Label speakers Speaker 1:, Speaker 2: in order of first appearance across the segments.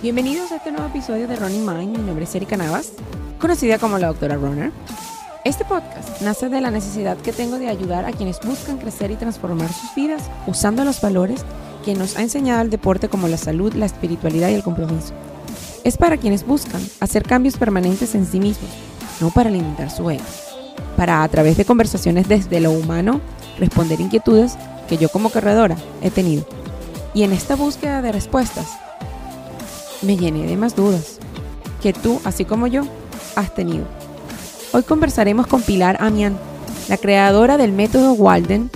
Speaker 1: Bienvenidos a este nuevo episodio de Running Mind. Mi nombre es Erika Navas, conocida como la doctora Runner. Este podcast nace de la necesidad que tengo de ayudar a quienes buscan crecer y transformar sus vidas usando los valores que nos ha enseñado el deporte como la salud, la espiritualidad y el compromiso. Es para quienes buscan hacer cambios permanentes en sí mismos, no para alimentar su ego. Para a través de conversaciones desde lo humano responder inquietudes que yo como corredora he tenido. Y en esta búsqueda de respuestas me llené de más dudas que tú, así como yo, has tenido. Hoy conversaremos con Pilar Amian, la creadora del método Walden,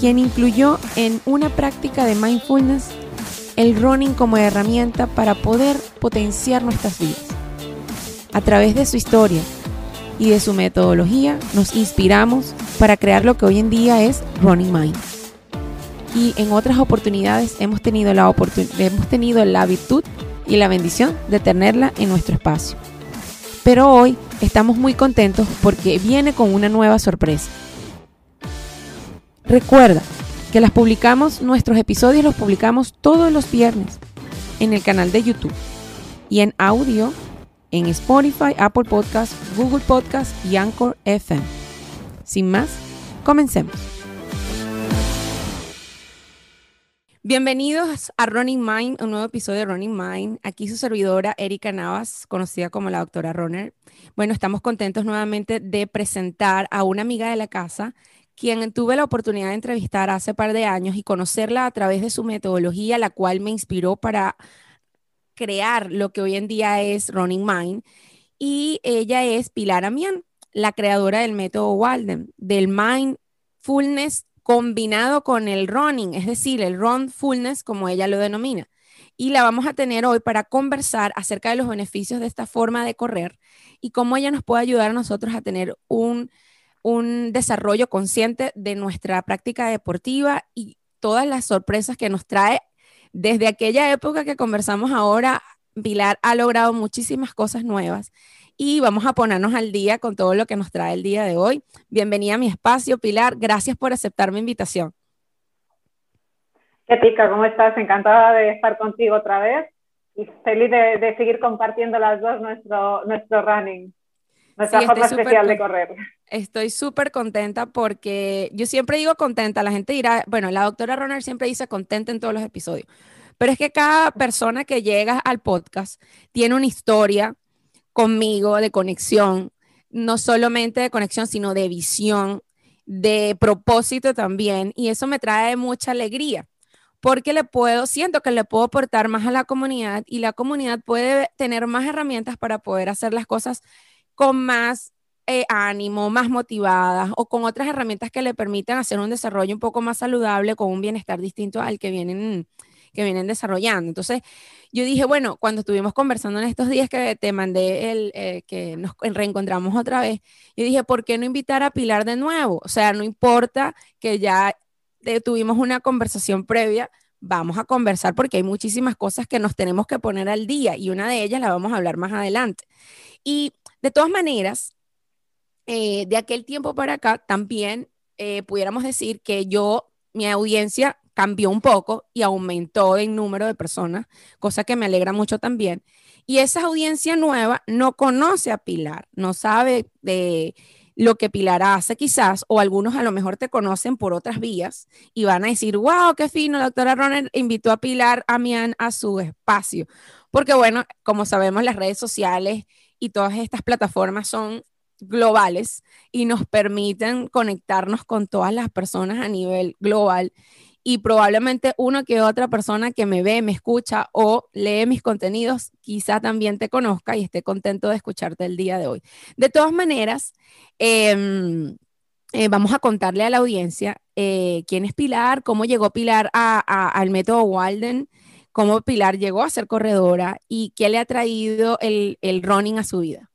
Speaker 1: quien incluyó en una práctica de mindfulness el running como herramienta para poder potenciar nuestras vidas. A través de su historia y de su metodología nos inspiramos para crear lo que hoy en día es Running Mind. Y en otras oportunidades hemos tenido la, hemos tenido la virtud y la bendición de tenerla en nuestro espacio. Pero hoy estamos muy contentos porque viene con una nueva sorpresa. Recuerda que las publicamos, nuestros episodios los publicamos todos los viernes en el canal de YouTube y en audio en Spotify, Apple Podcast, Google Podcast y Anchor FM. Sin más, comencemos. Bienvenidos a Running Mind, un nuevo episodio de Running Mind. Aquí su servidora Erika Navas, conocida como la doctora Runner. Bueno, estamos contentos nuevamente de presentar a una amiga de la casa, quien tuve la oportunidad de entrevistar hace par de años y conocerla a través de su metodología, la cual me inspiró para crear lo que hoy en día es Running Mind. Y ella es Pilar Amián, la creadora del método Walden, del Mindfulness combinado con el running, es decir, el run fullness, como ella lo denomina. Y la vamos a tener hoy para conversar acerca de los beneficios de esta forma de correr y cómo ella nos puede ayudar a nosotros a tener un, un desarrollo consciente de nuestra práctica deportiva y todas las sorpresas que nos trae desde aquella época que conversamos ahora. Pilar ha logrado muchísimas cosas nuevas y vamos a ponernos al día con todo lo que nos trae el día de hoy. Bienvenida a mi espacio, Pilar. Gracias por aceptar mi invitación.
Speaker 2: ¿Qué pica? ¿Cómo estás? Encantada de estar contigo otra vez y feliz de, seguir compartiendo las dos nuestro, nuestro running, nuestra forma especial de correr.
Speaker 1: Estoy súper contenta porque yo siempre digo contenta. La gente dirá, bueno, la doctora Ronald siempre dice contenta en todos los episodios. Pero es que cada persona que llega al podcast tiene una historia, conmigo de conexión, no solamente de conexión, sino de visión, de propósito también. Y eso me trae mucha alegría, porque le puedo, siento que le puedo aportar más a la comunidad y la comunidad puede tener más herramientas para poder hacer las cosas con más eh, ánimo, más motivadas o con otras herramientas que le permitan hacer un desarrollo un poco más saludable, con un bienestar distinto al que vienen que vienen desarrollando. Entonces, yo dije, bueno, cuando estuvimos conversando en estos días que te mandé el, eh, que nos reencontramos otra vez, yo dije, ¿por qué no invitar a Pilar de nuevo? O sea, no importa que ya tuvimos una conversación previa, vamos a conversar porque hay muchísimas cosas que nos tenemos que poner al día y una de ellas la vamos a hablar más adelante. Y de todas maneras, eh, de aquel tiempo para acá también eh, pudiéramos decir que yo, mi audiencia cambió un poco y aumentó en número de personas, cosa que me alegra mucho también. Y esa audiencia nueva no conoce a Pilar, no sabe de lo que Pilar hace quizás, o algunos a lo mejor te conocen por otras vías y van a decir, wow, qué fino, la doctora Roner invitó a Pilar Amián a su espacio. Porque bueno, como sabemos, las redes sociales y todas estas plataformas son globales y nos permiten conectarnos con todas las personas a nivel global y probablemente una que otra persona que me ve, me escucha o lee mis contenidos quizá también te conozca y esté contento de escucharte el día de hoy. De todas maneras, em, eh, vamos a contarle a la audiencia eh, quién es Pilar, cómo llegó Pilar al método Walden, cómo Pilar llegó a ser corredora y qué le ha traído el running a su vida.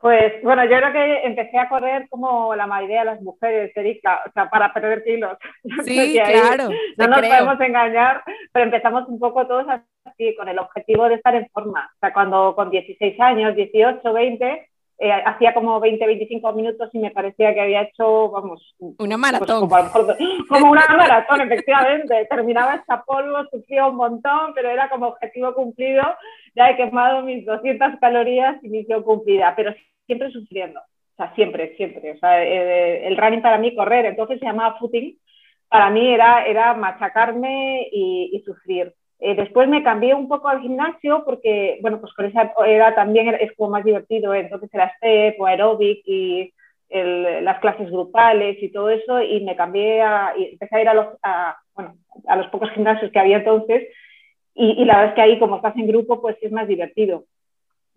Speaker 2: Pues bueno, yo creo que empecé a correr como la mayoría de las mujeres, Erika, o sea, para perder kilos.
Speaker 1: Sí, claro.
Speaker 2: No nos podemos engañar, pero empezamos un poco todos así, con el objetivo de estar en forma. O sea, cuando con 16 años, 18, 20, eh, hacía como 20, 25 minutos y me parecía que había hecho, vamos,
Speaker 1: una pues maratón.
Speaker 2: como, una maratón, efectivamente. Terminaba esta polvo, sufría un montón, pero era como objetivo cumplido. Ya he quemado mis 200 calorías y misión cumplida, pero siempre sufriendo. O sea, siempre, siempre. O sea, eh, el running para mí, correr, entonces se llamaba footing. Para mí era, era machacarme y, y sufrir. Eh, después me cambié un poco al gimnasio porque, bueno, pues con esa era también es como más divertido, entonces era step o aeróbic y las clases grupales y todo eso y me cambié a, y empecé a ir a los, a, bueno, a los pocos gimnasios que había entonces y, y, la verdad es que ahí como estás en grupo pues es más divertido.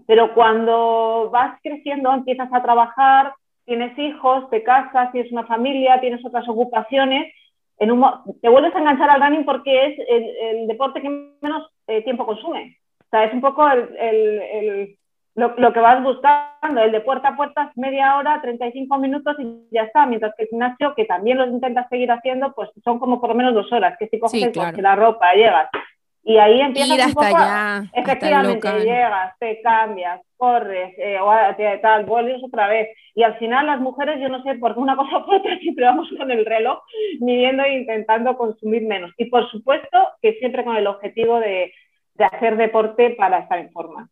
Speaker 2: Pero cuando vas creciendo, empiezas a trabajar, tienes hijos, te casas, tienes una familia, tienes otras ocupaciones te vuelves a enganchar al running porque es el, deporte que menos eh, tiempo consume. O sea, es un poco el, lo, que vas buscando. El de puerta a puerta media hora, 35 minutos y ya está. Mientras que el gimnasio, que también lo intentas seguir haciendo, pues son como por lo menos dos horas, que si coges la ropa, llegas. Y ahí empiezas un poco, efectivamente, llegas, te cambias, corres, eh, o tal, vuelves otra vez. Y al final las mujeres, yo no sé por qué una cosa por otra, siempre vamos con el reloj, midiendo e intentando consumir menos. Y por supuesto que siempre con el objetivo de, de hacer deporte para estar en forma.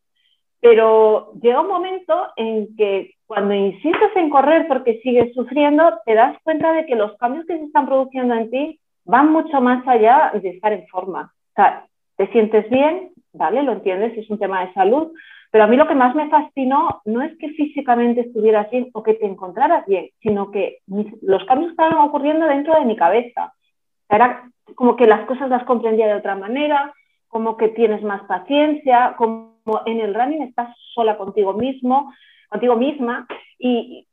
Speaker 2: Pero llega un momento en que cuando insistes en correr porque sigues sufriendo, te das cuenta de que los cambios que se están produciendo en ti van mucho más allá de estar en forma. O sea, te sientes bien, ¿vale? Lo entiendes, es un tema de salud, pero a mí lo que más me fascinó no es que físicamente estuvieras bien o que te encontraras bien, sino que los cambios estaban ocurriendo dentro de mi cabeza. Era como que las cosas las comprendía de otra manera, como que tienes más paciencia, como en el running estás sola contigo mismo, contigo misma, y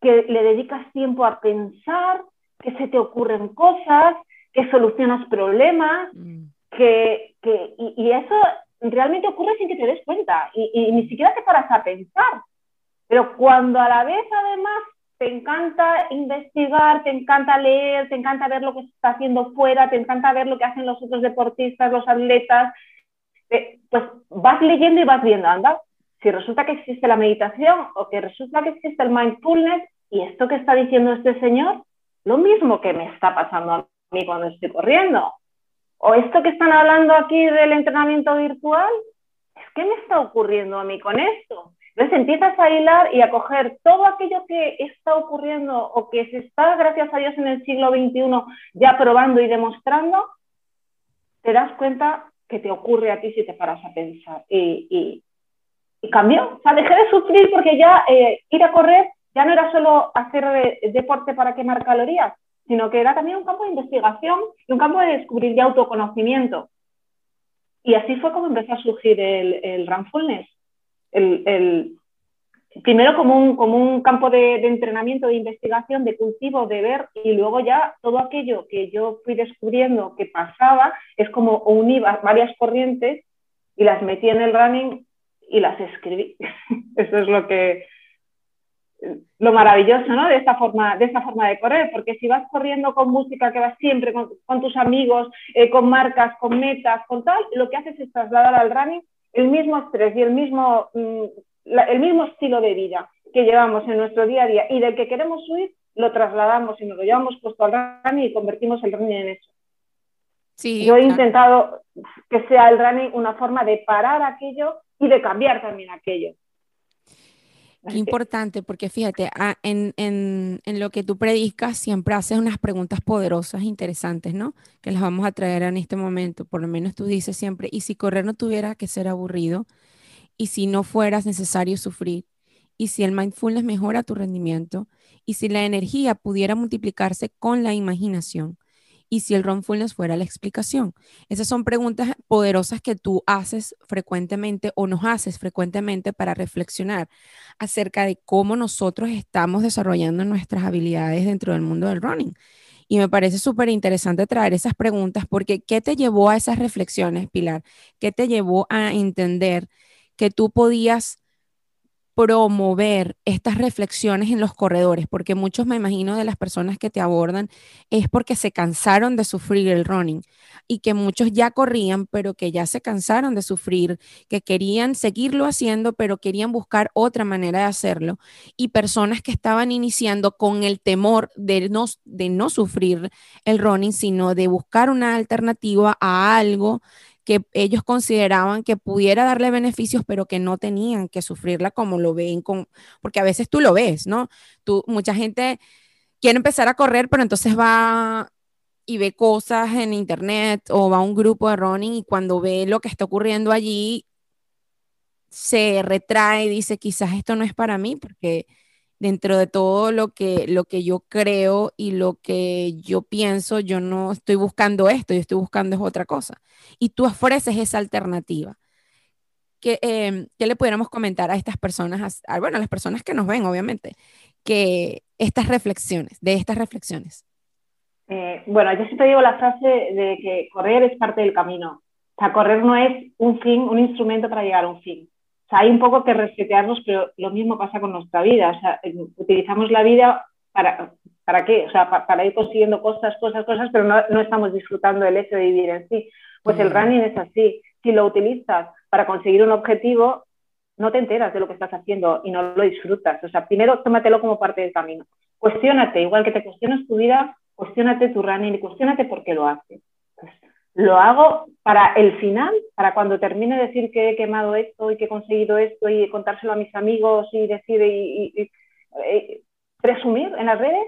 Speaker 2: que le dedicas tiempo a pensar, que se te ocurren cosas, que solucionas problemas, mm que, que y, eso realmente ocurre sin que te des cuenta y, ni siquiera te paras a pensar. Pero cuando a la vez además te encanta investigar, te encanta leer, te encanta ver lo que se está haciendo fuera, te encanta ver lo que hacen los otros deportistas, los atletas, eh, pues vas leyendo y vas viendo, anda, si resulta que existe la meditación o que resulta que existe el mindfulness y esto que está diciendo este señor, lo mismo que me está pasando a mí cuando estoy corriendo o esto que están hablando aquí del entrenamiento virtual, es que me está ocurriendo a mí con esto. Entonces empiezas a hilar y a coger todo aquello que está ocurriendo o que se está, gracias a Dios, en el siglo XXI ya probando y demostrando, te das cuenta que te ocurre a ti si te paras a pensar. Y, cambió. O sea, dejé de sufrir porque ya eh, ir a correr ya no era solo hacer deporte para quemar calorías, sino que era también un campo de investigación y un campo de descubrir de autoconocimiento. Y así fue como empezó a surgir el, el Runfulness. El, primero como un, como un campo de, entrenamiento, de investigación, de cultivo, de ver, y luego ya todo aquello que yo fui descubriendo que pasaba, es como uní varias corrientes y las metí en el running y las escribí. Eso es lo que, lo maravilloso ¿no? de, esta forma, de esta forma de correr, porque si vas corriendo con música que vas siempre con, tus amigos, eh, con marcas, con metas, con tal, lo que haces es trasladar al running el mismo estrés y el mismo, mm, el mismo estilo de vida que llevamos en nuestro día a día y del que queremos huir, lo trasladamos y nos lo llevamos puesto al running y convertimos el running en eso. Sí, Yo he intentado que sea el running una forma de parar aquello y de cambiar también aquello.
Speaker 1: Qué importante, porque fíjate, en, en, en, lo que tú predicas siempre haces unas preguntas poderosas, interesantes, ¿no? Que las vamos a traer en este momento. Por lo menos tú dices siempre, ¿y si correr no tuviera que ser aburrido? ¿Y si no fueras necesario sufrir? ¿Y si el mindfulness mejora tu rendimiento? ¿Y si la energía pudiera multiplicarse con la imaginación? Y si el Runfulness fuera la explicación. Esas son preguntas poderosas que tú haces frecuentemente o nos haces frecuentemente para reflexionar acerca de cómo nosotros estamos desarrollando nuestras habilidades dentro del mundo del running. Y me parece súper interesante traer esas preguntas porque ¿qué te llevó a esas reflexiones, Pilar? ¿Qué te llevó a entender que tú podías promover estas reflexiones en los corredores, porque muchos me imagino de las personas que te abordan es porque se cansaron de sufrir el running y que muchos ya corrían, pero que ya se cansaron de sufrir, que querían seguirlo haciendo, pero querían buscar otra manera de hacerlo. Y personas que estaban iniciando con el temor de no, de no sufrir el running, sino de buscar una alternativa a algo que ellos consideraban que pudiera darle beneficios, pero que no tenían que sufrirla como lo ven con, porque a veces tú lo ves, ¿no? Tú, mucha gente quiere empezar a correr, pero entonces va y ve cosas en internet o va a un grupo de running y cuando ve lo que está ocurriendo allí, se retrae y dice, quizás esto no es para mí, porque dentro de todo lo que, lo que yo creo y lo que yo pienso, yo no estoy buscando esto, yo estoy buscando es otra cosa. Y tú ofreces esa alternativa. ¿Qué, em, le pudiéramos comentar a estas personas, bueno, a las personas que nos ven, obviamente, que estas reflexiones, de estas reflexiones?
Speaker 2: Eh, bueno, yo siempre digo la frase de que correr es parte del camino. O sea, correr no es un fin, un instrumento para llegar a un fin. O sea, hay un poco que respetarnos, pero lo mismo pasa con nuestra vida. O sea, utilizamos la vida para, ¿para qué? O sea, para, ir consiguiendo cosas, cosas, cosas, pero no, no, estamos disfrutando del hecho de vivir en sí. Pues el running es así. Si lo utilizas para conseguir un objetivo, no te enteras de lo que estás haciendo y no lo disfrutas. O sea, primero tómatelo como parte del camino. Cuestiónate, igual que te cuestionas tu vida, cuestiónate tu running y cuestiónate por qué lo haces. Lo hago para el final, para cuando termine de decir que he quemado esto y que he conseguido esto y contárselo a mis amigos y decir y, presumir en las redes,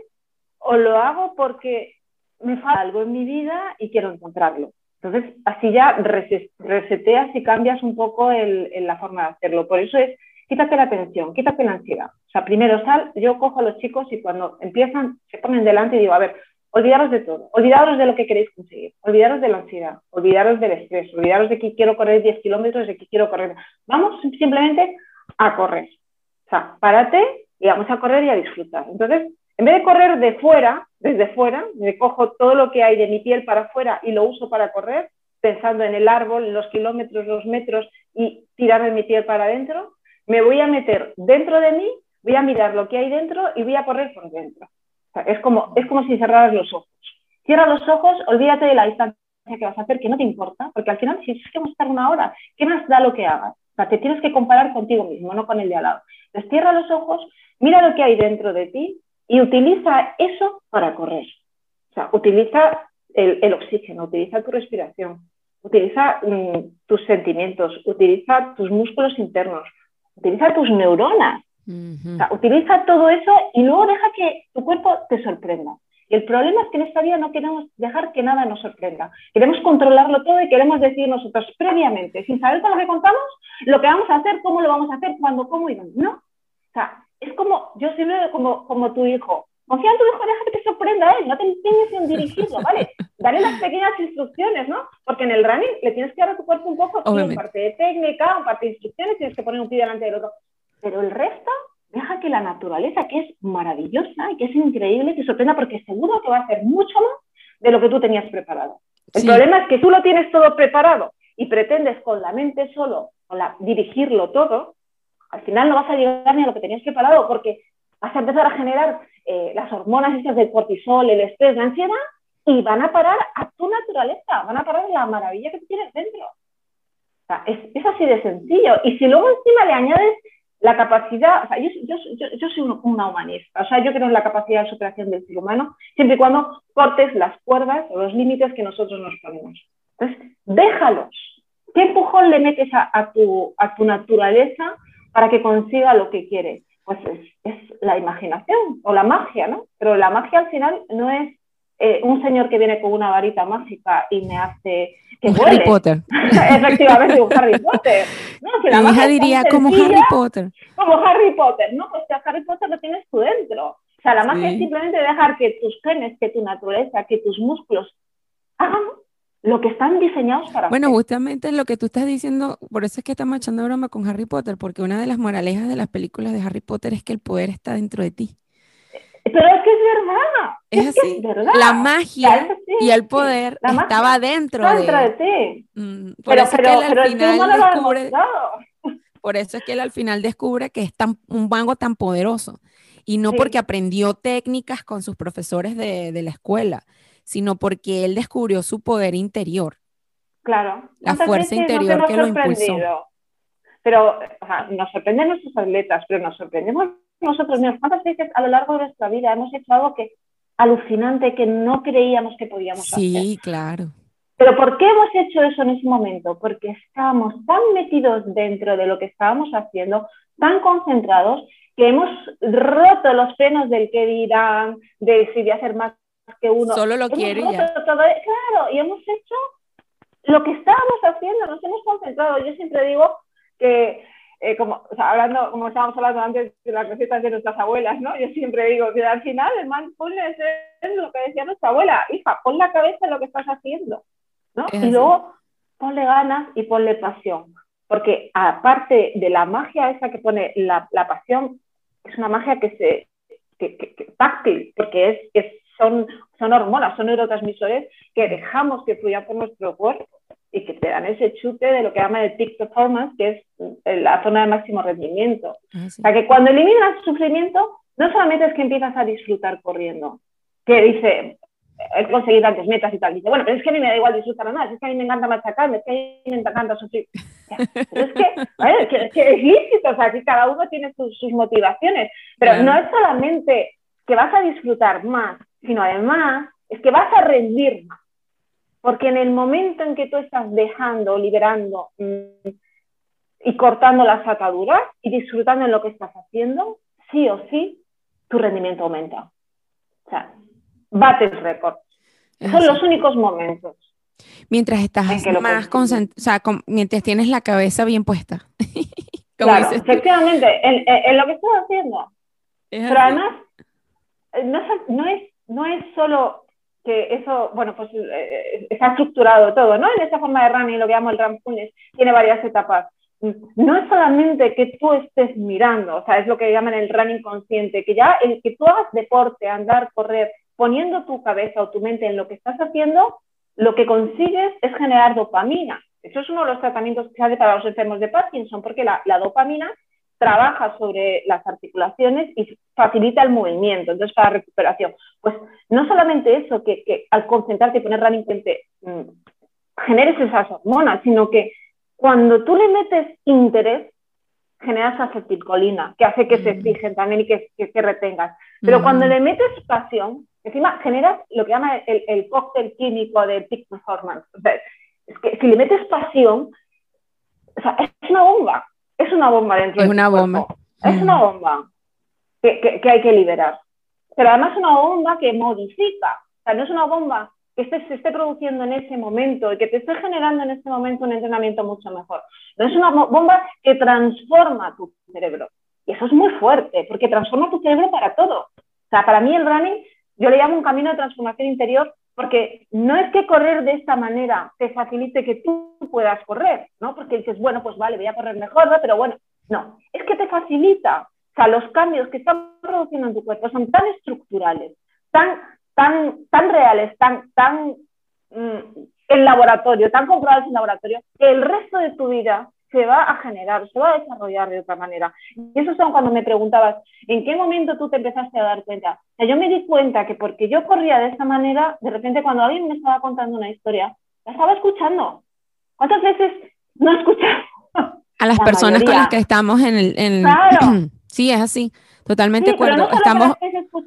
Speaker 2: o lo hago porque me falta algo en mi vida y quiero encontrarlo. Entonces, así ya reseteas y cambias un poco el, la forma de hacerlo. Por eso es, quítate la tensión, quítate la ansiedad. O sea, primero sal, yo cojo a los chicos y cuando empiezan, se ponen delante y digo, a ver, Olvidaros de todo, olvidaros de lo que queréis conseguir, olvidaros de la ansiedad, olvidaros del estrés, olvidaros de que quiero correr 10 kilómetros, de que quiero correr. Vamos simplemente a correr. O sea, párate y vamos a correr y a disfrutar. Entonces, en vez de correr de fuera, desde fuera, me cojo todo lo que hay de mi piel para afuera y lo uso para correr, pensando en el árbol, en los kilómetros, los metros y tirarme mi piel para adentro, me voy a meter dentro de mí, voy a mirar lo que hay dentro y voy a correr por dentro es, como, es como si cerraras los ojos. Cierra los ojos, olvídate de la distancia que vas a hacer, que no te importa, porque al final, si es que vamos a estar una hora, ¿qué más da lo que hagas? O sea, te tienes que comparar contigo mismo, no con el de al lado. Entonces, cierra los ojos, mira lo que hay dentro de ti y utiliza eso para correr. O sea, utiliza el, oxígeno, utiliza tu respiración, utiliza mm, tus sentimientos, utiliza tus músculos internos, utiliza tus neuronas utiliza todo eso y luego deja que tu cuerpo te sorprenda. Y el problema es que en esta vida no queremos dejar que nada nos sorprenda. Queremos controlarlo todo y queremos decir nosotros previamente, sin saber con lo que contamos, lo que vamos a hacer, cómo lo vamos a hacer, cuándo, cómo y dónde. No. O sea, es como, yo soy como, como tu hijo. Confía en tu hijo, deja que te sorprenda él, no te empeñes en dirigirlo, ¿vale? Dale las pequeñas instrucciones, ¿no? Porque en el running le tienes que dar a tu cuerpo un poco, una parte de técnica, un parte de instrucciones, tienes que poner un pie delante del otro. Pero el resto, deja que la naturaleza, que es maravillosa y que es increíble, te sorprenda porque seguro que va a hacer mucho más de lo que tú tenías preparado. El problema es que tú lo tienes todo preparado y pretendes con la mente solo con la, dirigirlo todo, al final no vas a llegar ni a lo que tenías preparado porque vas a empezar a generar eh, las hormonas esas del cortisol, el estrés, la ansiedad y van a parar a tu naturaleza, van a parar la maravilla que tienes dentro. O sea, es, es así de sencillo. Y si luego encima le añades la capacidad, o sea, yo, yo, yo, soy una humanista, o sea, yo creo en la capacidad de superación del ser humano, siempre y cuando cortes las cuerdas o los límites que nosotros nos ponemos. Entonces, déjalos. ¿Qué empujón le metes a, tu, a tu naturaleza para que consiga lo que quiere? Pues es, es, la imaginación o la magia, ¿no? Pero la magia al final no es eh, un señor que viene con una varita mágica y me hace que
Speaker 1: Harry Potter.
Speaker 2: Efectivamente, un Harry Potter.
Speaker 1: No, la Mi hija diría como Harry Potter.
Speaker 2: Como Harry Potter, ¿no? Pues que Harry Potter lo tienes tú dentro. O sea, la magia es simplemente dejar que tus genes, que tu naturaleza, que tus músculos hagan lo que están diseñados para
Speaker 1: Bueno, justamente lo que tú estás diciendo, por eso es que estamos echando broma con Harry Potter, porque una de las moralejas de las películas de Harry Potter es que el poder está dentro de ti.
Speaker 2: Pero es que es verdad.
Speaker 1: Es, así. verdad. La magia y el poder estaba dentro,
Speaker 2: de... de ti. Mm, pero, pero, pero el no lo descubre...
Speaker 1: Por eso es que él al final descubre que es tan, un mango tan poderoso. Y no porque aprendió técnicas con sus profesores de, de, la escuela, sino porque él descubrió su poder interior.
Speaker 2: Claro.
Speaker 1: La fuerza interior que lo impulsó.
Speaker 2: Pero o sea, nos sorprenden nuestros atletas, pero nos sorprendemos nosotros mismos. ¿Cuántas veces a lo largo de nuestra vida hemos hecho algo que alucinante que no creíamos que podíamos hacer?
Speaker 1: Sí, claro.
Speaker 2: Pero ¿por qué hemos hecho eso en ese momento? Porque estábamos tan metidos dentro de lo que estábamos haciendo, tan concentrados, que hemos roto los frenos del que dirán, de si voy a hacer más que uno.
Speaker 1: Solo lo quiere ya.
Speaker 2: claro, y hemos hecho lo que estábamos haciendo, nos hemos concentrado. Yo siempre digo que, eh, como, hablando, como estábamos hablando antes de las recetas de nuestras abuelas, ¿no? Yo siempre digo que al final el mindfulness es lo que decía nuestra abuela, hija, pon la cabeza en lo que estás haciendo. Y luego ponle ganas y ponle pasión, porque aparte de la magia esa que pone la, pasión, es una magia que se que, táctil, porque es, son, son hormonas, son neurotransmisores que dejamos que fluyan por nuestro cuerpo y que te dan ese chute de lo que llama el peak performance, que es la zona de máximo rendimiento. Ah, o sea, que cuando eliminas sufrimiento, no solamente es que empiezas a disfrutar corriendo, que dice, he conseguido tantas metas y tal. Dice, bueno, pero es que a mí me da igual disfrutar o nada, es que a mí me encanta machacarme, es que a mí me encanta sufrir. Pero es que, que, es lícito, o sea, que cada uno tiene sus, motivaciones, pero no es solamente que vas a disfrutar más, sino además es que vas a rendir más. Porque en el momento en que tú estás dejando, liberando mm, y cortando las ataduras y disfrutando en lo que estás haciendo, sí o sí, tu rendimiento aumenta. O sea, bates récord. Son los únicos momentos.
Speaker 1: Mientras estás más concentrado, o sea, mientras tienes la cabeza bien puesta.
Speaker 2: claro, efectivamente, en, lo que estás haciendo. Pero además, eh, no, no, es, no es solo que eso, bueno, pues eh, está estructurado todo, ¿no? En esa forma de running, lo que llamo el run tiene varias etapas. No es solamente que tú estés mirando, o sea, es lo que llaman el running consciente, que ya el que tú hagas deporte, andar, correr, poniendo tu cabeza o tu mente en lo que estás haciendo, lo que consigues es generar dopamina. Eso es uno de los tratamientos que se hace para los enfermos de Parkinson, porque la, dopamina trabaja sobre las articulaciones y facilita el movimiento, entonces para recuperación. Pues no solamente eso, que, al concentrarte y poner running mmm, generes esas hormonas, sino que cuando tú le metes interés, generas acetilcolina, que hace que se mm. fijen también y que, que, retengas. Pero cuando le metes pasión, Encima generas lo que llama el, el cóctel químico de peak performance. es que si le metes pasión, o sea, es una bomba, es una bomba dentro
Speaker 1: es una bomba.
Speaker 2: Es una bomba que, que, hay que liberar. Pero además es una bomba que modifica, o sea, no es una bomba que se esté produciendo en ese momento y que te esté generando en ese momento un entrenamiento mucho mejor. No es una bomba que transforma tu cerebro. Y eso es muy fuerte, porque transforma tu cerebro para todo. O sea, para mí el running yo le llamo un camino de transformación interior porque no es que correr de esta manera te facilite que tú puedas correr, ¿no? Porque dices, bueno, pues vale, voy a correr mejor, ¿no? pero bueno, no, es que te facilita. O sea, los cambios que están produciendo en tu cuerpo son tan estructurales, tan, tan, tan reales, tan, tan mm, en laboratorio, tan comprobados en laboratorio, que el resto de tu vida se va a generar, se va a desarrollar de otra manera. Y eso es cuando me preguntabas, ¿en qué momento tú te empezaste a dar cuenta? O sea, yo me di cuenta que porque yo corría de esa manera, de repente cuando alguien me estaba contando una historia, la estaba escuchando. ¿Cuántas veces no he escuchado?
Speaker 1: A las personas con las que estamos en el... Claro. sí, es así, totalmente de acuerdo. estamos,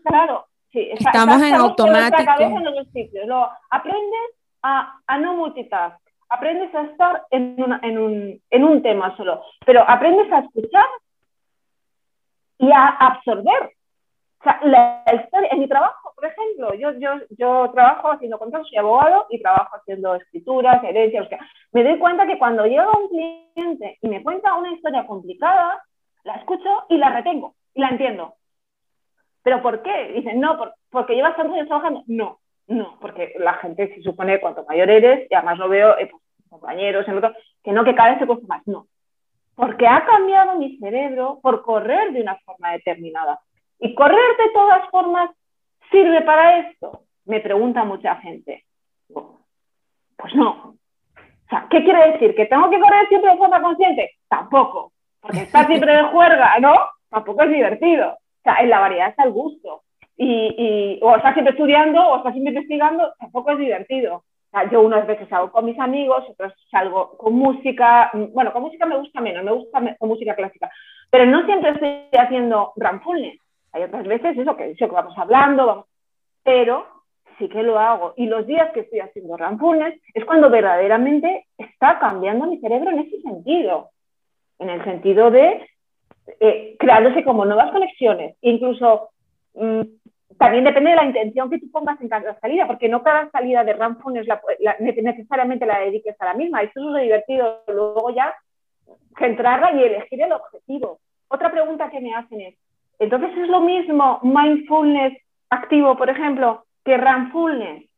Speaker 2: claro. Sí,
Speaker 1: estamos en automático.
Speaker 2: Luego, aprendes a, a no multitask aprendes a estar en, en, un, en un tema solo, pero aprendes a escuchar y a absorber. O sea, la historia, en mi trabajo, por ejemplo, yo, yo, yo trabajo haciendo contratos, soy abogado y trabajo haciendo escrituras, herencias, me doy cuenta que cuando llega un cliente y me cuenta una historia complicada, la escucho y la retengo y la entiendo. ¿Pero por qué? Dicen, no, porque llevas tantos años trabajando. No, no, porque la gente se supone cuanto mayor eres, y además lo veo eh, pues, compañeros, en otro, que no, que cada vez se cuesta más. No, porque ha cambiado mi cerebro por correr de una forma determinada. Y correr de todas formas sirve para esto, me pregunta mucha gente. Pues no. O sea, ¿qué quiere decir? ¿Que tengo que correr siempre de forma consciente? Tampoco. Porque estar siempre de juerga, ¿no? Tampoco es divertido. O sea, en la variedad está el gusto. Y, y, o estás siempre estudiando o estás siempre investigando, tampoco es divertido. Sea, yo unas veces salgo con mis amigos, otras salgo con música. Bueno, con música me gusta menos, me gusta con música clásica. Pero no siempre estoy haciendo ramfullness. Hay otras veces eso que, eso que vamos hablando, vamos, pero sí que lo hago. Y los días que estoy haciendo ramfullness es cuando verdaderamente está cambiando mi cerebro en ese sentido. En el sentido de eh, creándose como nuevas conexiones. Incluso mm, también depende de la intención que tú pongas en cada salida, porque no cada salida de ramfullness la, necesariamente la dediques a la misma. Eso es lo divertido. Luego ya centrarla y elegir el objetivo. Otra pregunta que me hacen es, entonces es lo mismo mindfulness activo, por ejemplo, que Ramfulness.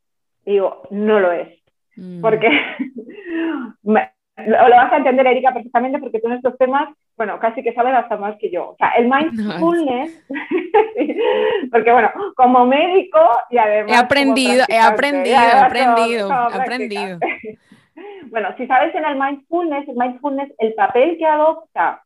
Speaker 2: Digo, no lo es. Mm. Porque lo, vas a entender, Erika, perfectamente, porque tú en estos temas, bueno, casi que sabes hasta más que yo. O sea, el mindfulness, porque bueno, como médico y además...
Speaker 1: He aprendido, he aprendido, he aprendido, he aprendido.
Speaker 2: bueno, si sabes en el mindfulness, el mindfulness, el papel que adopta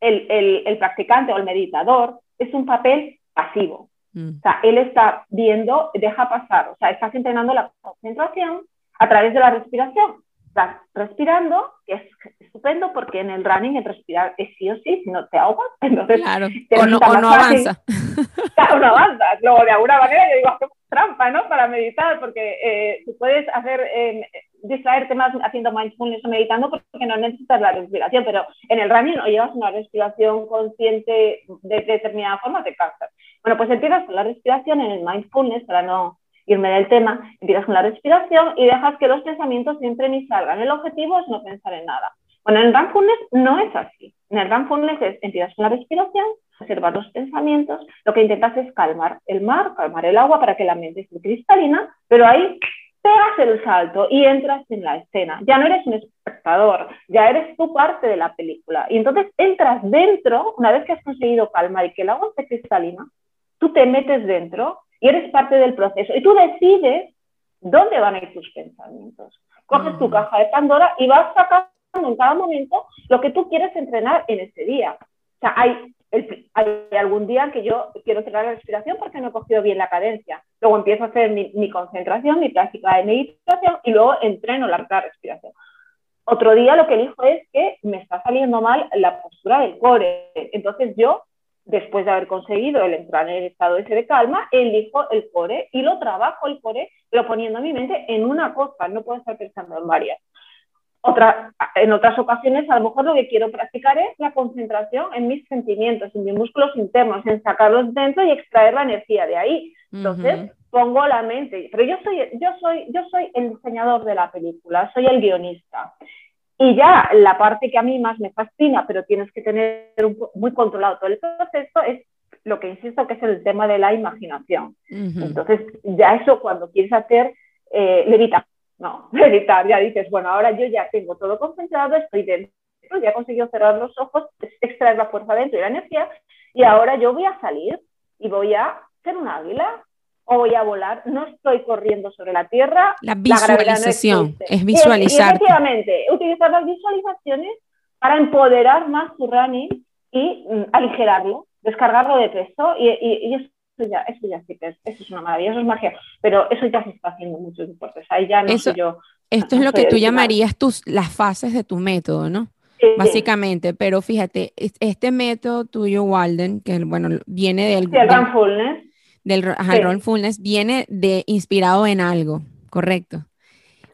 Speaker 2: el, el, el practicante o el meditador es un papel pasivo. Mm. O sea, él está viendo, deja pasar, o sea, estás entrenando la concentración a través de la respiración. Estás respirando, que es estupendo porque en el running el respirar es sí o sí, si no te ahogas, entonces
Speaker 1: claro. o no, o no avanza.
Speaker 2: Claro, no avanza. Luego, de alguna manera, yo digo, hacemos trampa, ¿no? Para meditar, porque eh, tú puedes hacer, eh, distraerte más haciendo mindfulness o meditando porque no necesitas la respiración, pero en el running no llevas una respiración consciente de determinada forma, te cansas. Bueno, pues empiezas con la respiración en el mindfulness, para no irme del tema, empiezas con la respiración y dejas que los pensamientos siempre ni salgan. El objetivo es no pensar en nada. Bueno, en el mindfulness no es así. En el mindfulness es, empiezas con la respiración, observar los pensamientos, lo que intentas es calmar el mar, calmar el agua para que la mente esté cristalina, pero ahí pegas el salto y entras en la escena. Ya no eres un espectador, ya eres tú parte de la película. Y entonces entras dentro, una vez que has conseguido calmar y que el agua esté cristalina, tú te metes dentro y eres parte del proceso. Y tú decides dónde van a ir tus pensamientos. Coges tu caja de Pandora y vas sacando en cada momento lo que tú quieres entrenar en ese día. O sea, hay, hay algún día que yo quiero cerrar la respiración porque no he cogido bien la cadencia. Luego empiezo a hacer mi, concentración, mi práctica de meditación y luego entreno la, la respiración. Otro día lo que elijo es que me está saliendo mal la postura del core. Entonces yo después de haber conseguido el entrar en el estado ese de calma, elijo el core y lo trabajo el core, pero poniendo mi mente en una cosa, no puedo estar pensando en varias. Otra, en otras ocasiones, a lo mejor lo que quiero practicar es la concentración en mis sentimientos, en mis músculos internos, en sacarlos dentro y extraer la energía de ahí. Entonces, pongo la mente. Pero yo soy, yo, soy, yo soy el diseñador de la película, soy el guionista. Y ya la parte que a mí más me fascina, pero tienes que tener muy controlado todo el proceso, es lo que insisto que es el tema de la imaginación. Entonces, ya eso cuando quieres hacer, eh, levitar, no, levitar, ya dices, bueno, ahora yo ya tengo todo concentrado, estoy dentro, ya he conseguido cerrar los ojos, extraer la fuerza dentro y la energía, y ahora yo voy a salir y voy a ser un águila, o voy a volar, no estoy corriendo sobre la Tierra.
Speaker 1: La visualización, es visualizar.
Speaker 2: efectivamente, utilizar las visualizaciones para empoderar más tu running y mm, aligerarlo, descargarlo de peso y, eso ya, eso ya sí que es, eso es una maravilla, eso es magia, pero eso ya se está haciendo en muchos deportes, ahí ya no sé yo.
Speaker 1: Esto es lo que tú llamarías tus, las fases de tu método, ¿no? Básicamente, pero fíjate, este método tuyo, Walden, que bueno, viene del...
Speaker 2: Sí, el Fullness
Speaker 1: del sí. viene de inspirado en algo, correcto.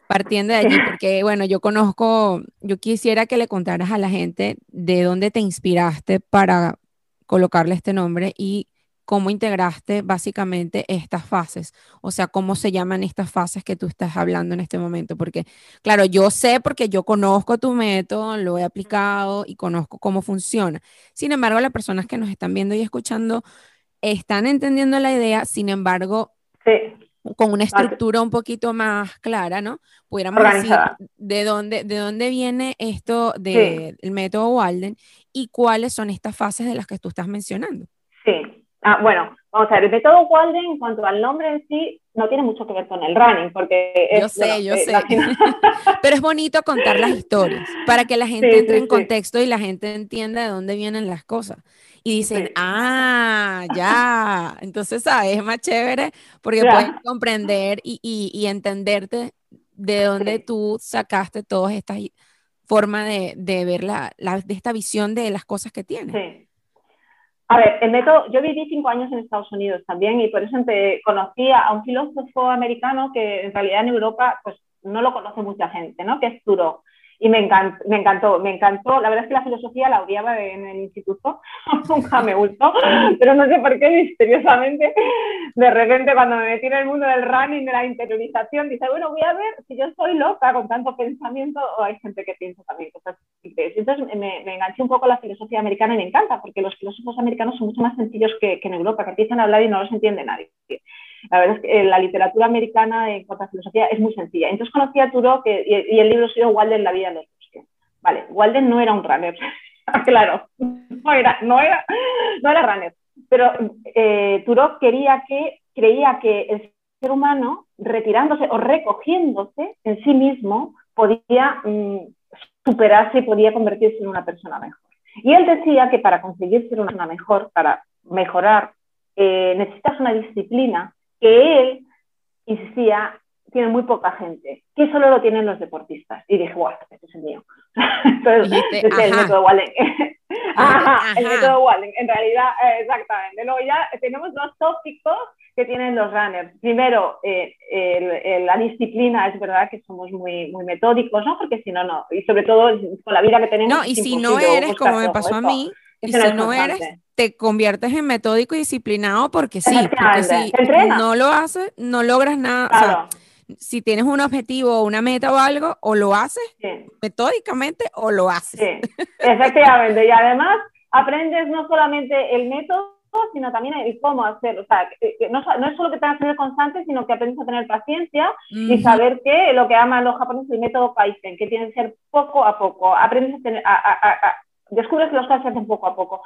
Speaker 1: Partiendo de allí, porque bueno, yo conozco, yo quisiera que le contaras a la gente de dónde te inspiraste para colocarle este nombre y cómo integraste básicamente estas fases, o sea, cómo se llaman estas fases que tú estás hablando en este momento, porque claro, yo sé porque yo conozco tu método, lo he aplicado y conozco cómo funciona. Sin embargo, las personas que nos están viendo y escuchando están entendiendo la idea, sin embargo, con una estructura un poquito más clara, ¿no? Pudiéramos decir de dónde, de dónde viene esto del método Walden y cuáles son estas fases de las que tú estás mencionando.
Speaker 2: Sí, Ah, bueno, vamos a ver, el método Walden en cuanto al nombre en sí no tiene mucho que ver con el running, porque
Speaker 1: yo sé, yo eh, sé. Pero es bonito contar las historias para que la gente entre en contexto y la gente entienda de dónde vienen las cosas. Y dicen, ah, ya. Entonces, ¿sabes? Es más chévere porque puedes comprender y, y, entenderte de dónde tú sacaste todas estas formas de, de ver la, la, de esta visión de las cosas que tienes.
Speaker 2: A ver, el método, yo viví cinco años en Estados Unidos también y por eso conocí a un filósofo americano que en realidad en Europa pues no lo conoce mucha gente, ¿no? Que es Turo y me encantó, me encantó, me encantó. La verdad es que la filosofía la odiaba en el instituto, nunca me gustó, pero no sé por qué misteriosamente, de repente cuando me metí en el mundo del running, de la interiorización, dice, bueno, voy a ver si yo soy loca con tanto pensamiento o hay gente que piensa también cosas Entonces me, enganché un poco a la filosofía americana y me encanta, porque los filósofos americanos son mucho más sencillos que, que en Europa, que empiezan a hablar y no los entiende nadie. La verdad es que eh, la literatura americana en cuanto a filosofía es muy sencilla. Entonces conocí a Turo que, y, el libro suyo Walden, La vida de los bosques. Vale, Walden no era un runner, claro, no era, no era, no era runner. Pero eh, Turo quería que, creía que el ser humano, retirándose o recogiéndose en sí mismo, podía mm, superarse y podía convertirse en una persona mejor. Y él decía que para conseguir ser una mejor, para mejorar, eh, necesitas una disciplina que él insistía, tiene muy poca gente, que solo lo tienen los deportistas. Y dije, guau, este es el mío. Entonces, este es el método Wallen. ajá, el método Wallen, en realidad, eh, exactamente. Luego ya tenemos dos tópicos que tienen los runners. Primero, eh, la disciplina, es verdad que somos muy, muy metódicos, ¿no? Porque si no, no. Y sobre todo con la vida que tenemos.
Speaker 1: No, y si no eres, como me pasó a mí, y si no eres, te conviertes en metódico y disciplinado porque sí, porque si no lo haces, no logras nada. si tienes un objetivo o una meta o algo, o lo haces metódicamente o lo haces.
Speaker 2: Sí, efectivamente. y además aprendes no solamente el método, sino también el cómo hacerlo. O sea, no, no, es solo que tengas que ser constante, sino que aprendes a tener paciencia y saber que lo que aman los japoneses el método Kaizen, que tiene que ser poco a poco. Aprendes a tener, a, descubres que cosas se hacen poco a poco.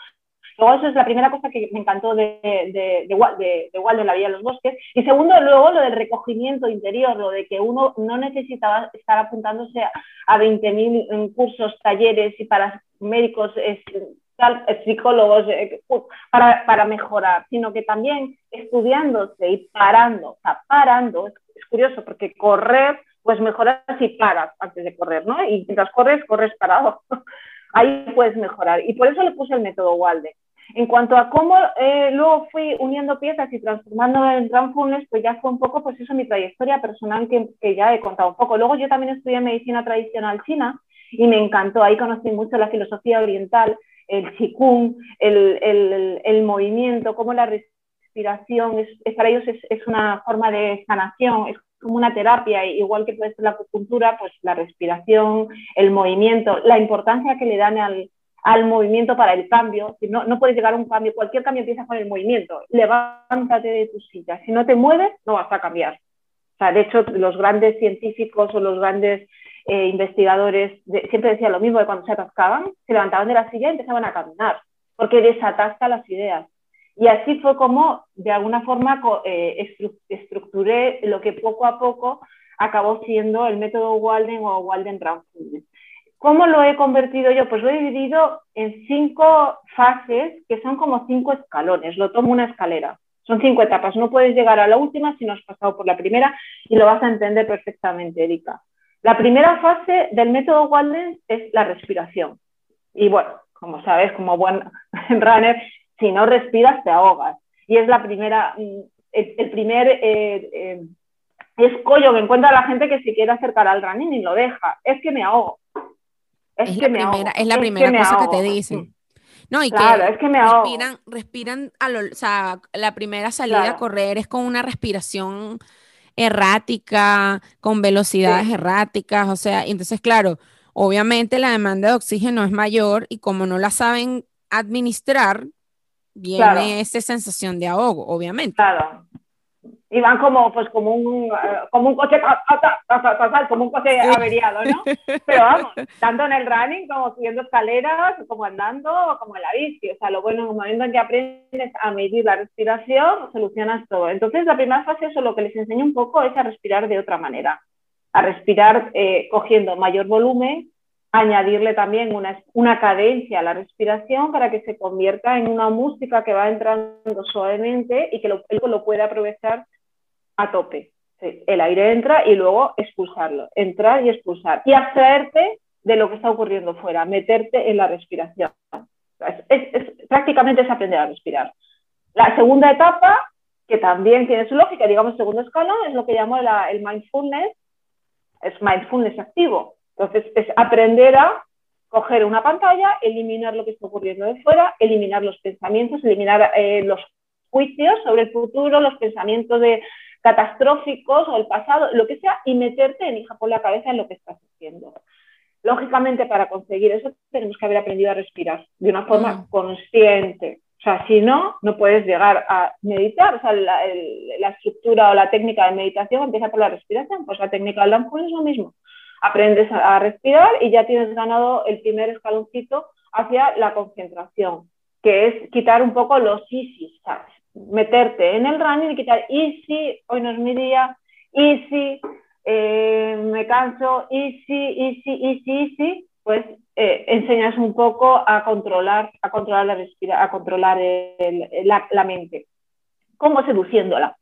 Speaker 2: Luego, eso es la primera cosa que me encantó de, de, de, de, la Vía de los Bosques. Y segundo, luego lo del recogimiento interior, lo de que uno no necesitaba estar apuntándose a, a 20.000 cursos, talleres y para médicos, psicólogos, eh, para, para, mejorar, sino que también estudiándose y parando, o sea, parando, es, es curioso porque correr, pues mejoras si paras antes de correr, ¿no? Y mientras corres, corres parado. ahí puedes mejorar. Y por eso le puse el método Walde. En cuanto a cómo eh, luego fui uniendo piezas y transformando en Transfullness, pues ya fue un poco, pues eso, mi trayectoria personal que, que, ya he contado un poco. Luego yo también estudié medicina tradicional china y me encantó. Ahí conocí mucho la filosofía oriental, el qigong, el, el, el movimiento, cómo la respiración, es, para ellos es, es, una forma de sanación, es como una terapia, igual que puede ser la acupuntura, pues la respiración, el movimiento, la importancia que le dan al, al movimiento para el cambio. Si no, no puedes llegar a un cambio, cualquier cambio empieza con el movimiento. Levántate de tu silla. Si no te mueves, no vas a cambiar. O sea, de hecho, los grandes científicos o los grandes eh, investigadores siempre decían lo mismo, de cuando se atascaban, se levantaban de la silla y empezaban a caminar, porque desatasca las ideas. Y así fue como, de alguna forma, eh, estructuré lo que poco a poco acabó siendo el método Walden o Walden Ramfunden. ¿Cómo lo he convertido yo? Pues lo he dividido en cinco fases que son como cinco escalones. Lo tomo una escalera. Son cinco etapas. No puedes llegar a la última si no has pasado por la primera y lo vas a entender perfectamente, Erika. La primera fase del método Walden es la respiración. Y bueno, como sabes, como buen runner, si no respiras te ahogas. Y es la primera, mm, el, primer eh, eh, escollo que encuentra la gente que se quiere acercar al running y lo deja. Es que me ahogo.
Speaker 1: Es, que la me primera, ahogo. Es la primera cosa que te dicen. No, y
Speaker 2: claro, que, es que me
Speaker 1: respiran, respiran a lo, o sea, la primera salida a correr es con una respiración errática, con velocidades erráticas, o sea, entonces, claro, obviamente la demanda de oxígeno es mayor y como no la saben administrar, viene esa sensación de ahogo, obviamente.
Speaker 2: Claro. y van como, pues, como, un, eh, como un coche, como un coche averiado, ¿no? Pero vamos, tanto en el running como subiendo escaleras, como andando, como en la bici. O sea, lo bueno, en el momento en que aprendes a medir la respiración, solucionas todo. Entonces, la primera fase, eso lo que les enseño un poco es a respirar de otra manera. A respirar eh, cogiendo mayor volumen, añadirle también una, una cadencia a la respiración para que se convierta en una música que va entrando suavemente y que lo, lo pueda aprovechar a tope. El aire entra y luego expulsarlo, entrar y expulsar. Y hacerte de lo que está ocurriendo fuera, meterte en la respiración. Es, prácticamente es aprender a respirar. La segunda etapa, que también tiene su lógica, digamos, segundo escalón, es lo que llamo el mindfulness, es mindfulness activo. Entonces, es aprender a coger una pantalla, eliminar lo que está ocurriendo de fuera, eliminar los pensamientos, eliminar eh, los juicios sobre el futuro, los pensamientos de catastróficos o el pasado, lo que sea, y meterte en hija por la cabeza en lo que estás haciendo. Lógicamente, para conseguir eso tenemos que haber aprendido a respirar de una forma mm. consciente. O sea, si no, no puedes llegar a meditar. O sea, la, estructura o la técnica de meditación empieza por la respiración. Pues la técnica del Lampul es lo mismo. Aprendes a, respirar y ya tienes ganado el primer escaloncito hacia la concentración, que es quitar un poco los isis, ¿sabes? meterte en el running y quitar, y si hoy no es mi día, y si eh, me canso, y si, y si, y si, y si, pues eh, enseñas un poco a controlar, a controlar la respira, a controlar la, mente. ¿Cómo seduciéndola?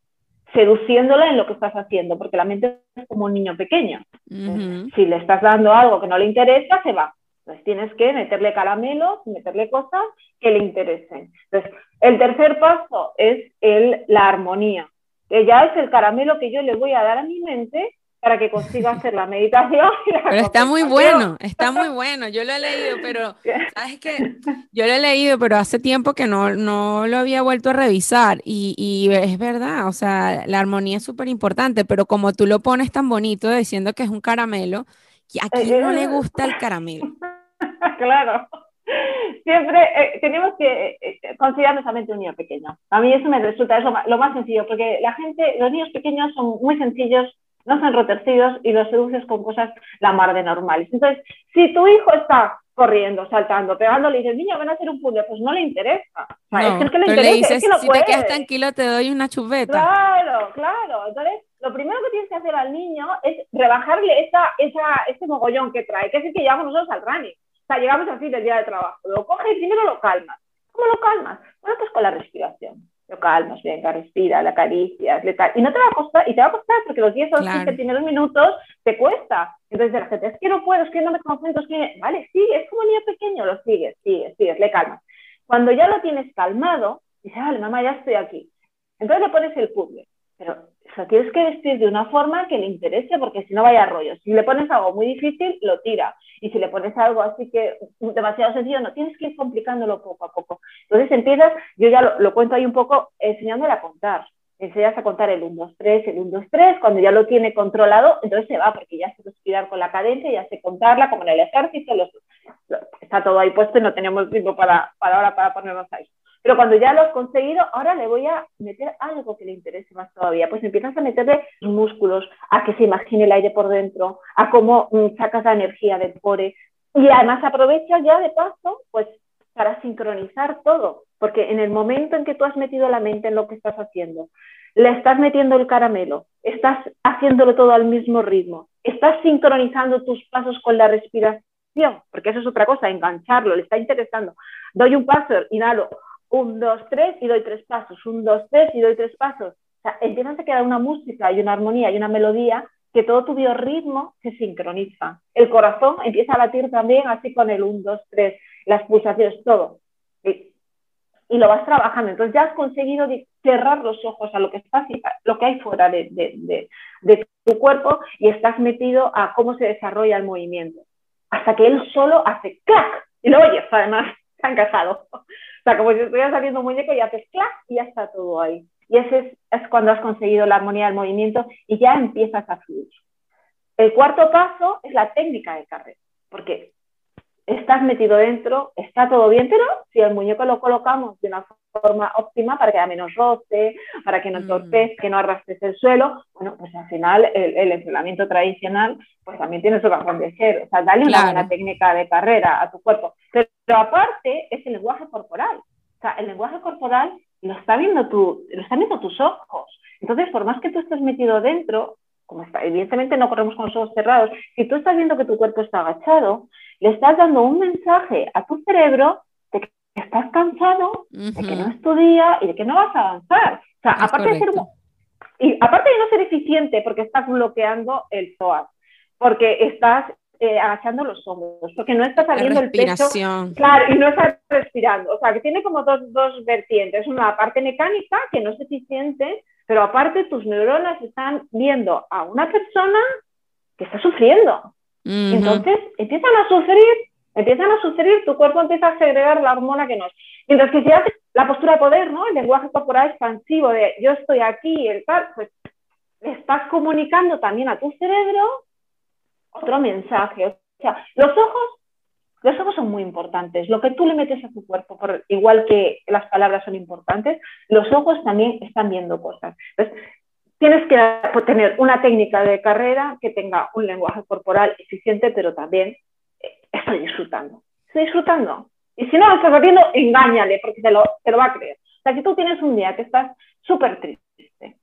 Speaker 2: Seduciéndola en lo que estás haciendo, porque la mente es como un niño pequeño. Si le estás dando algo que no le interesa, se va. Entonces tienes que meterle caramelos, meterle cosas que le interesen. Entonces, el tercer paso es el, la armonía, que ya es el caramelo que yo le voy a dar a mi mente para que consiga hacer la meditación.
Speaker 1: pero está muy bueno, está muy bueno. Yo lo he leído, pero sabes que yo lo he leído, pero hace tiempo que no, no lo había vuelto a revisar y, y es verdad, o sea, la armonía es súper importante, pero como tú lo pones tan bonito diciendo que es un caramelo, ¿a quién no le gusta el caramelo?
Speaker 2: claro. Siempre eh, tenemos que eh, considerar nuestra mente un niño pequeño. A mí eso me resulta eso, lo más sencillo, porque la gente, los niños pequeños son muy sencillos, no son rotercidos y los seduces con cosas la mar de normales. Entonces, si tu hijo está corriendo, saltando, pegándole y dices, niño, van a hacer un puzzle, pues no le interesa.
Speaker 1: es que le interesa, es que no si te quedas tranquilo te doy una chupeta.
Speaker 2: Claro, claro. Entonces, lo primero que tienes que hacer al niño es rebajarle esa, esa, ese mogollón que trae, que es el que llevamos nosotros al running sea, llegamos así del día de trabajo, lo coges y primero lo calmas. ¿Cómo lo calmas? Bueno, pues con la respiración. Lo calmas, venga, respira, la acaricias, le y no te va a costar, y te va a costar porque los 10 o 15 primeros minutos te cuesta. Entonces la gente, es que no puedo, es que no me concentro, es que, vale, sigue, es como niño pequeño, lo sigues, sigues, sigues, le calmas. Cuando ya lo tienes calmado, dices, vale, mamá, ya estoy aquí. Entonces le pones el puzzle, pero o sea, tienes que vestir de una forma que le interese, porque si no vaya rollo. Si le pones algo muy difícil, lo tira. Y si le pones algo así que demasiado sencillo, no, tienes que ir complicándolo poco a poco. Entonces empiezas, yo ya lo, cuento ahí un poco, enseñándole a contar. Enseñas a contar el 1, 2, 3, el 1, 2, 3, cuando ya lo tiene controlado, entonces se va, porque ya sé respirar con la cadencia, ya sé contarla, como en el ejército, está todo ahí puesto y no tenemos tiempo para, para ahora para ponernos ahí. Pero cuando ya lo has conseguido, ahora le voy a meter algo que le interese más todavía. Pues empiezas a meterle músculos, a que se imagine el aire por dentro, a cómo mm, sacas la energía del core. Y además aprovechas ya de paso, pues para sincronizar todo. Porque en el momento en que tú has metido la mente en lo que estás haciendo, le estás metiendo el caramelo, estás haciéndolo todo al mismo ritmo, estás sincronizando tus pasos con la respiración, porque eso es otra cosa, engancharlo, le está interesando. Doy un paso, inhalo, un, dos, tres y doy tres pasos, un, dos, tres y doy tres pasos. O sea, empiezas a quedar una música y una armonía y una melodía que todo tu biorritmo se sincroniza. El corazón empieza a latir también así con el un, dos, tres, las pulsaciones, todo. Y, lo vas trabajando. Entonces ya has conseguido cerrar los ojos a lo que, lo que hay fuera de tu cuerpo y estás metido a cómo se desarrolla el movimiento. Hasta que él solo hace clac y lo oyes, además, está encajado como si estuviera saliendo muñeco y haces clac y ya está todo ahí. Y ese es, cuando has conseguido la armonía del movimiento y ya empiezas a fluir. El cuarto paso es la técnica de carrera, porque estás metido dentro, está todo bien, pero si el muñeco lo colocamos de una forma óptima para que haya menos roce, para que no torpes, mm. que no arrastres el suelo. Bueno, pues al final el, entrenamiento tradicional pues también tiene su razón de ser. O sea, dale una buena técnica de carrera a tu cuerpo. Pero, aparte es el lenguaje corporal. O sea, el lenguaje corporal lo está viendo tú, lo están viendo tus ojos. Entonces, por más que tú estés metido dentro, como está, evidentemente no corremos con los ojos cerrados, si tú estás viendo que tu cuerpo está agachado, le estás dando un mensaje a tu cerebro de que estás cansado, de que no es tu día y de que no vas a avanzar. O sea, aparte de ser y aparte de no ser eficiente porque estás bloqueando el psoas, porque estás eh, agachando los hombros, porque no estás abriendo el pecho. Claro, y no estás respirando. O sea, que tiene como dos, dos vertientes. Una parte mecánica que no es eficiente, pero aparte tus neuronas están viendo a una persona que está sufriendo. Entonces empiezan a sufrir empiezan a suceder, tu cuerpo empieza a segregar la hormona que no es. Mientras que si haces la postura de poder, ¿no? El lenguaje corporal expansivo de yo estoy aquí, el tal, pues estás comunicando también a tu cerebro otro mensaje. O sea, los ojos, los ojos son muy importantes. Lo que tú le metes a tu cuerpo, igual que las palabras son importantes, los ojos también están viendo cosas. Entonces, tienes que tener una técnica de carrera que tenga un lenguaje corporal eficiente, pero también estoy disfrutando, estoy disfrutando. Y si no lo estás haciendo, engáñale, porque te lo, te lo va a creer. O sea, si tú tienes un día que estás súper triste,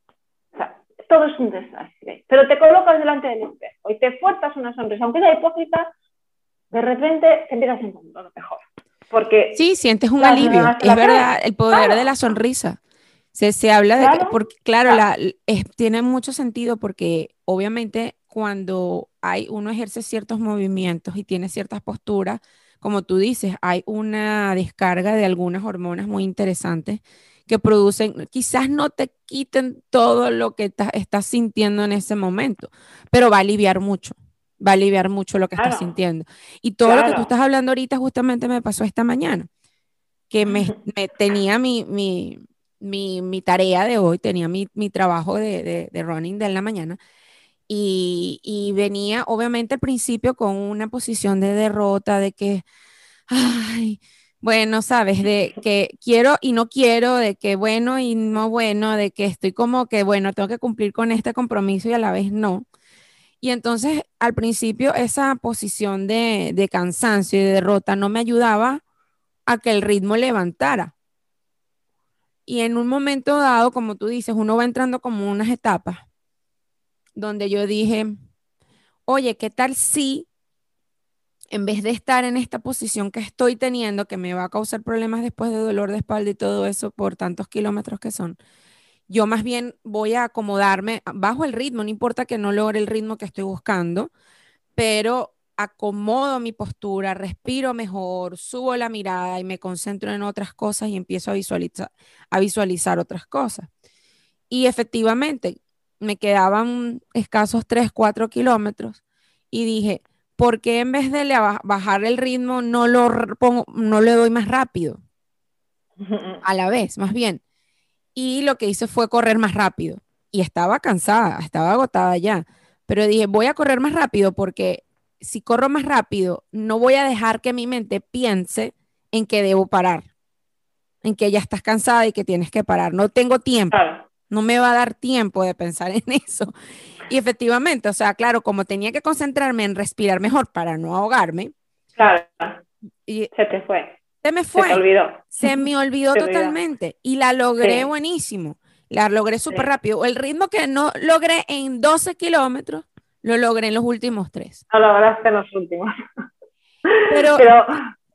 Speaker 2: o sea, todo es un desastre, pero te colocas delante del espejo y te fuerzas una sonrisa, aunque sea hipócrita, de repente te empiezas a encontrar lo mejor. Porque
Speaker 1: sí, sientes un alivio. Es verdad, el poder de la sonrisa. Se, se habla de que, porque, claro, la, tiene mucho sentido porque obviamente cuando hay, uno ejerce ciertos movimientos y tiene ciertas posturas, como tú dices, hay una descarga de algunas hormonas muy interesantes que producen, quizás no te quiten todo lo que estás sintiendo en ese momento, pero va a aliviar mucho, va a aliviar mucho lo que estás sintiendo. Y todo lo que tú estás hablando ahorita justamente me pasó esta mañana, que me, tenía mi, mi, mi, tarea de hoy, tenía mi, trabajo de, de, de running de la mañana, y, venía obviamente al principio con una posición de derrota, de que, ay, bueno, sabes, de que quiero y no quiero, de que bueno y no bueno, de que estoy como que, bueno, tengo que cumplir con este compromiso y a la vez no. Y entonces al principio esa posición de, de cansancio y de derrota no me ayudaba a que el ritmo levantara. Y en un momento dado, como tú dices, uno va entrando como unas etapas donde yo dije, oye, ¿qué tal si en vez de estar en esta posición que estoy teniendo, que me va a causar problemas después de dolor de espalda y todo eso por tantos kilómetros que son, yo más bien voy a acomodarme bajo el ritmo, no importa que no logre el ritmo que estoy buscando, pero acomodo mi postura, respiro mejor, subo la mirada y me concentro en otras cosas y empiezo a visualizar, a visualizar otras cosas. Y efectivamente, me quedaban escasos 3, 4 kilómetros y dije, ¿por qué en vez de bajar el ritmo no lo pongo, no le doy más rápido? A la vez, más bien. Y lo que hice fue correr más rápido. Y estaba cansada, estaba agotada ya. Pero dije, voy a correr más rápido porque si corro más rápido, no voy a dejar que mi mente piense en que debo parar, en que ya estás cansada y que tienes que parar. No tengo tiempo. No me va a dar tiempo de pensar en eso. Y efectivamente, o sea, claro, como tenía que concentrarme en respirar mejor para no ahogarme.
Speaker 2: Claro. Y se te fue.
Speaker 1: Se me fue. Se me olvidó. Se me olvidó totalmente. Y la logré buenísimo. La logré súper rápido. El ritmo que no logré en 12 kilómetros, lo logré en los últimos tres.
Speaker 2: Lo lograste en los últimos.
Speaker 1: Pero,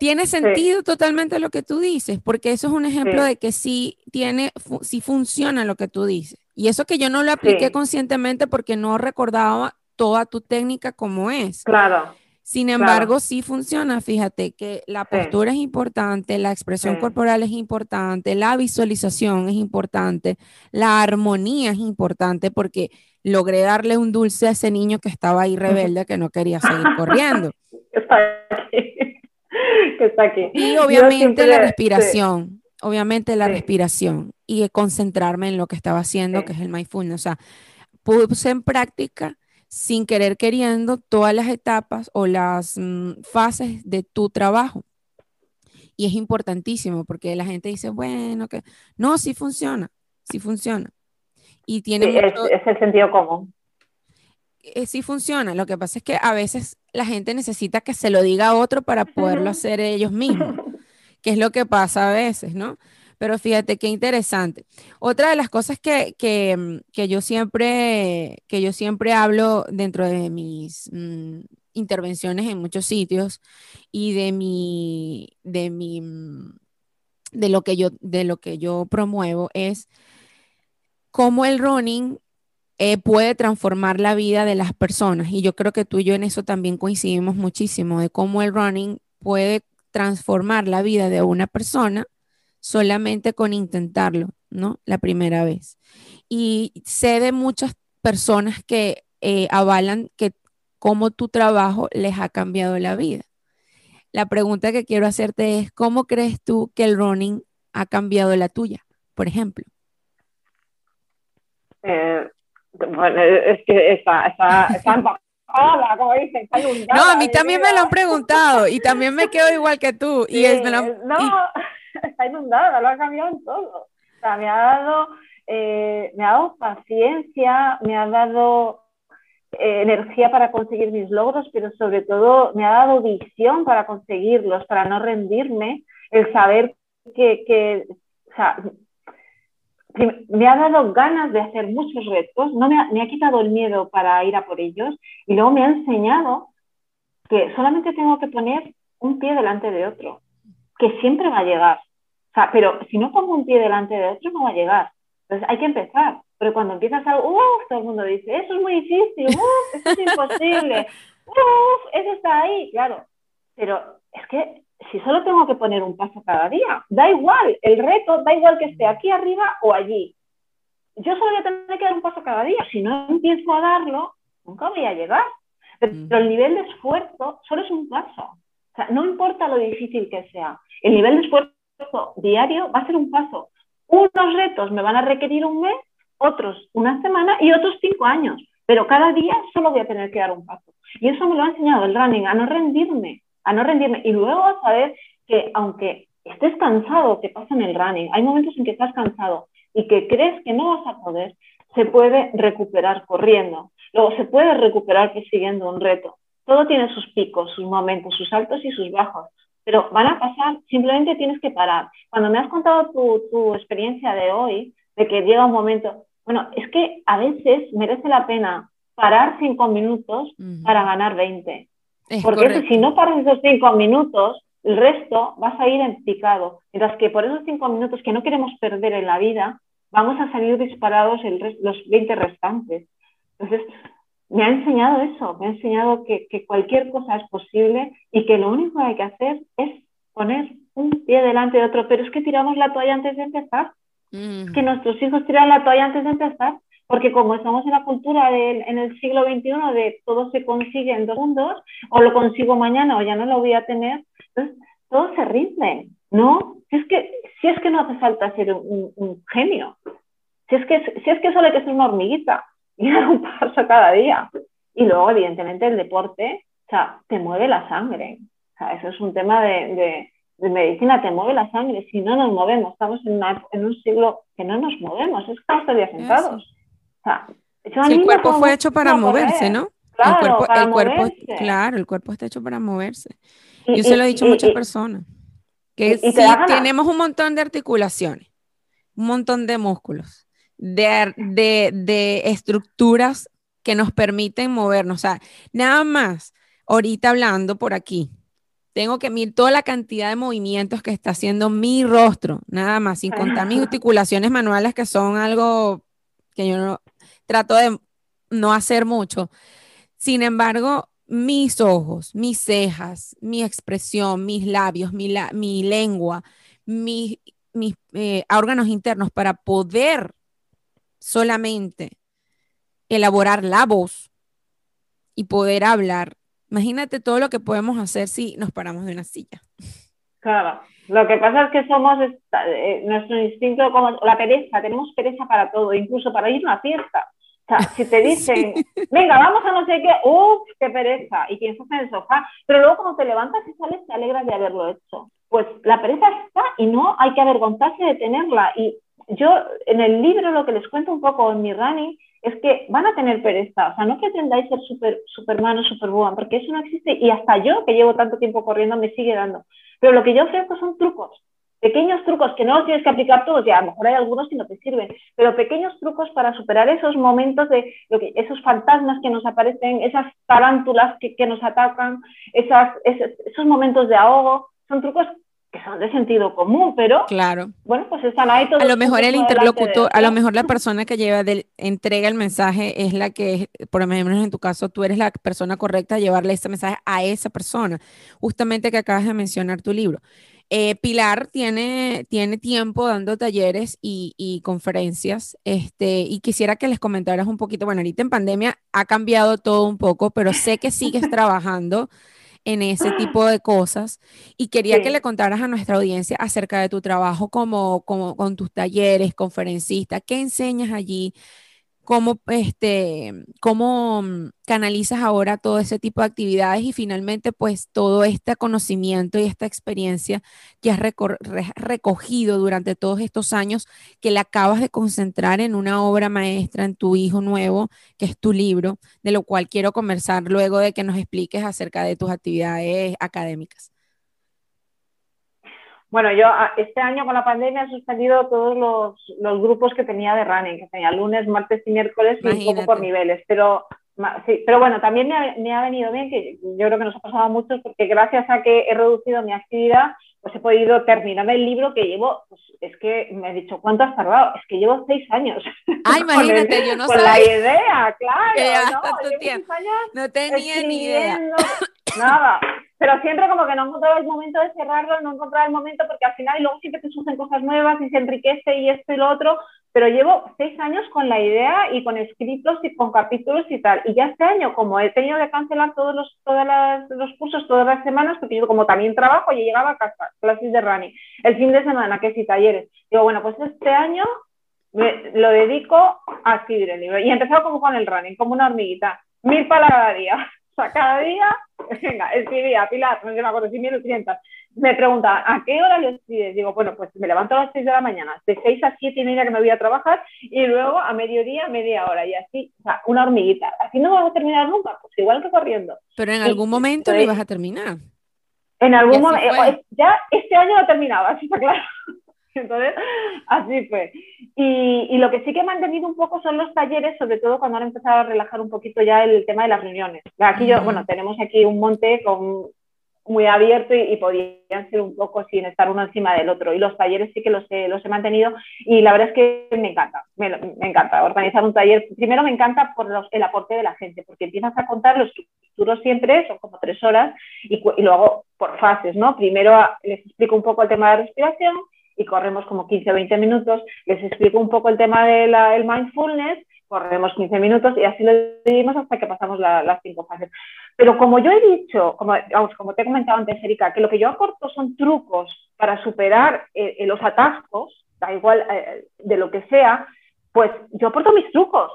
Speaker 1: tiene sentido totalmente lo que tú dices, porque eso es un ejemplo de que sí tiene, sí funciona lo que tú dices. Y eso que yo no lo apliqué conscientemente porque no recordaba toda tu técnica como es.
Speaker 2: Claro.
Speaker 1: Sin embargo, sí funciona. Fíjate que la postura es importante, la expresión corporal es importante, la visualización es importante, la armonía es importante porque logré darle un dulce a ese niño que estaba ahí rebelde, que no quería seguir corriendo.
Speaker 2: que está aquí.
Speaker 1: Y obviamente la respiración, obviamente la respiración y concentrarme en lo que estaba haciendo, que es el mindfulness. O sea, puse en práctica sin querer queriendo todas las etapas o las mm, fases de tu trabajo. Y es importantísimo porque la gente dice, bueno, que no, sí funciona, sí funciona. Y tiene
Speaker 2: es, el sentido común.
Speaker 1: Eh, sí funciona. Lo que pasa es que a veces la gente necesita que se lo diga a otro para poderlo hacer ellos mismos, que es lo que pasa a veces, ¿no? Pero fíjate qué interesante. Otra de las cosas que, que, yo, siempre, que yo siempre hablo dentro de mis mm, intervenciones en muchos sitios y de mi, de mi, mm, de lo que yo, de lo que yo promuevo es cómo el running eh, puede transformar la vida de las personas. Y yo creo que tú y yo en eso también coincidimos muchísimo, de cómo el running puede transformar la vida de una persona solamente con intentarlo, ¿no? La primera vez. Y sé de muchas personas que eh, avalan que cómo tu trabajo les ha cambiado la vida. La pregunta que quiero hacerte es, ¿cómo crees tú que el running ha cambiado la tuya, por ejemplo?
Speaker 2: Eh, bueno, es que está, está, está como dicen, está
Speaker 1: No, a mí también me lo han preguntado y también me quedo igual que tú. y es,
Speaker 2: no, está inundada, lo ha cambiado en todo. O sea, me ha dado, eh, me ha dado paciencia, me ha dado eh, energía para conseguir mis logros, pero sobre todo me ha dado visión para conseguirlos, para no rendirme, el saber que, que o sea, me ha dado ganas de hacer muchos retos, no me ha, quitado el miedo para ir a por ellos y luego me ha enseñado que solamente tengo que poner un pie delante de otro, que siempre va a llegar. O sea, pero si no pongo un pie delante de otro, no va a llegar. Entonces hay que empezar. Pero cuando empiezas algo, uff, todo el mundo dice, eso es muy difícil, uff, eso es imposible, uff, eso está ahí, claro. Pero es que si solo tengo que poner un paso cada día, da igual, el reto, da igual que esté aquí arriba o allí. Yo solo voy a tener que dar un paso cada día. Si no empiezo a darlo, nunca voy a llegar. Pero mm. el nivel de esfuerzo solo es un paso. O sea, no importa lo difícil que sea. El nivel de esfuerzo diario va a ser un paso. Unos retos me van a requerir un mes otros una semana y otros cinco años, pero cada día solo voy a tener que dar un paso. Y eso me lo ha enseñado el running, a no rendirme, a no rendirme. Y luego a saber que aunque estés cansado, que pasa en el running, hay momentos en que estás cansado y que crees que no vas a poder, se puede recuperar corriendo. Luego se puede recuperar persiguiendo un reto. Todo tiene sus picos, sus momentos, sus altos y sus bajos, pero van a pasar, simplemente tienes que parar. Cuando me has contado tu, tu experiencia de hoy, de que llega un momento, bueno, es que a veces merece la pena parar cinco minutos para ganar 20. Porque si no paras esos cinco minutos, el resto vas a ir en picado. Mientras que por esos cinco minutos que no queremos perder en la vida, vamos a salir disparados el los 20 restantes. Entonces, me ha enseñado eso, me ha enseñado que, que, cualquier cosa es posible y que lo único que hay que hacer es poner un pie delante de otro, pero es que tiramos la toalla antes de empezar. Que nuestros hijos tiran la toalla antes de empezar, porque como estamos en la cultura de, en el siglo XXI de todo se consigue en dos segundos, o lo consigo mañana o ya no lo voy a tener, entonces todos se rinden, ¿no? Si es que, si es que no hace falta ser un, genio, si es, que, si es que solo hay que ser una hormiguita y dar un paso cada día. Y luego, evidentemente, el deporte, o sea, te mueve la sangre. O sea, eso es un tema de de medicina te mueve la sangre, si no nos movemos, estamos en, en un siglo que no nos movemos, es que estamos sentados. O sea,
Speaker 1: el cuerpo fue hecho para moverse, ¿no? Claro, el cuerpo, el cuerpo, claro, el cuerpo está hecho para moverse. Yo se lo he dicho a muchas personas, que si tenemos un montón de articulaciones, un montón de músculos, de, de, de estructuras que nos permiten movernos. O sea, nada más, ahorita hablando por aquí, tengo que mirar toda la cantidad de movimientos que está haciendo mi rostro, nada más, sin contar mis articulaciones manuales que son algo que yo no trato de no hacer mucho. Sin embargo, mis ojos, mis cejas, mi expresión, mis labios, mi, lengua, mis, mis eh, órganos internos para poder solamente elaborar la voz y poder hablar Imagínate todo lo que podemos hacer si nos paramos de una silla.
Speaker 2: Claro, lo que pasa es que somos, eh, nuestro instinto como la pereza, tenemos pereza para todo, incluso para ir a una fiesta. O sea, si te dicen, venga, vamos a no sé qué, uff, qué pereza, y piensas en el sofá, pero luego cuando te levantas y sales te alegras de haberlo hecho. pues la pereza está y no hay que avergonzarse de tenerla. Y yo en el libro lo que les cuento un poco en mi running es que van a tener pereza, o sea, no pretendáis ser super, superman o superwoman, porque eso no existe y hasta yo, que llevo tanto tiempo corriendo, me sigue dando. Pero lo que yo ofrezco son trucos, pequeños trucos que no los tienes que aplicar todos, ya a lo mejor hay algunos que no te sirven, pero pequeños trucos para superar esos momentos de lo que, esos fantasmas que nos aparecen, esas tarántulas que, que nos atacan, esas, esos, esos momentos de ahogo, son trucos que son de sentido común, pero
Speaker 1: claro.
Speaker 2: bueno, pues están ahí todos.
Speaker 1: A lo mejor el interlocutor, a lo mejor la persona que lleva del, entrega el mensaje es la que, por lo menos en tu caso, tú eres la persona correcta a llevarle ese mensaje a esa persona, justamente que acabas de mencionar tu libro. Eh, Pilar tiene, tiene tiempo dando talleres y, y, conferencias, este, y quisiera que les comentaras un poquito, bueno, ahorita en pandemia ha cambiado todo un poco, pero sé que sigues trabajando en ese tipo de cosas. Y quería que le contaras a nuestra audiencia acerca de tu trabajo como, como con tus talleres, conferencista, qué enseñas allí, cómo, este, cómo mm, canalizas ahora todo ese tipo de actividades y finalmente pues todo este conocimiento y esta experiencia que has recogido durante todos estos años que le acabas de concentrar en una obra maestra, en tu hijo nuevo, que es tu libro, de lo cual quiero conversar luego de que nos expliques acerca de tus actividades académicas.
Speaker 2: Bueno, yo ah, este año con la pandemia he suspendido todos los, grupos que tenía de running, que tenía lunes, martes y miércoles y un poco por niveles, pero sí, pero bueno, también me ha, venido bien, que yo creo que nos ha pasado a muchos, porque gracias a que he reducido mi actividad, pues he podido terminar el libro que llevo, pues es que me he dicho, ¿cuánto has tardado? Es que llevo seis años.
Speaker 1: Ah, imagínate, yo no
Speaker 2: con la idea, claro.
Speaker 1: no, no tenía ni idea.
Speaker 2: Nada pero siempre como que no encontraba el momento de cerrarlo, no encontraba el momento porque al final y luego siempre te surgen cosas nuevas y se enriquece y esto y lo otro, pero llevo seis años con la idea y con escritos y con capítulos y tal. Y ya este año, como he tenido que cancelar todos los, todas las, los cursos todas las semanas, porque yo como también trabajo, y llegaba a casa, clases de running, el fin de semana, que sí, talleres. Digo, bueno, pues este año me, lo dedico a escribir el libro. Y he empezado como con el running, como una hormiguita, mil palabras día. Sea, cada día, venga, escribía, Pilar, no me acuerdo, 1.800. Me pregunta, ¿a qué hora lo escribes? Digo, bueno, pues me levanto a las 6 de la mañana, de 6 a 7 y media que me voy a trabajar, y luego a mediodía, media hora, y así, o sea, una hormiguita. Así no vas a terminar nunca, pues igual que corriendo.
Speaker 1: Pero en algún momento lo ibas a terminar.
Speaker 2: En algún momento, eh, ya este año lo terminaba, así está claro. Entonces, así fue. Y, y, lo que sí que he mantenido un poco son los talleres, sobre todo cuando han empezado a relajar un poquito ya el tema de las reuniones. Aquí yo, bueno, tenemos aquí un monte con, muy abierto y, podían ser un poco sin estar uno encima del otro. Y los talleres sí que los he, los he mantenido y la verdad es que me encanta, me, me encanta organizar un taller. Primero me encanta por los, el aporte de la gente, porque empiezas a contar los futuros siempre, son como tres horas, y, y lo hago por fases, ¿no? Primero les explico un poco el tema de la respiración, y corremos como 15 o 20 minutos, les explico un poco el tema del el mindfulness, corremos 15 minutos y así lo dividimos hasta que pasamos las cinco fases. Pero como yo he dicho, como, vamos, como te he comentado antes, Erika, que lo que yo aporto son trucos para superar eh, eh, los atascos, da igual eh, de lo que sea, pues yo aporto mis trucos.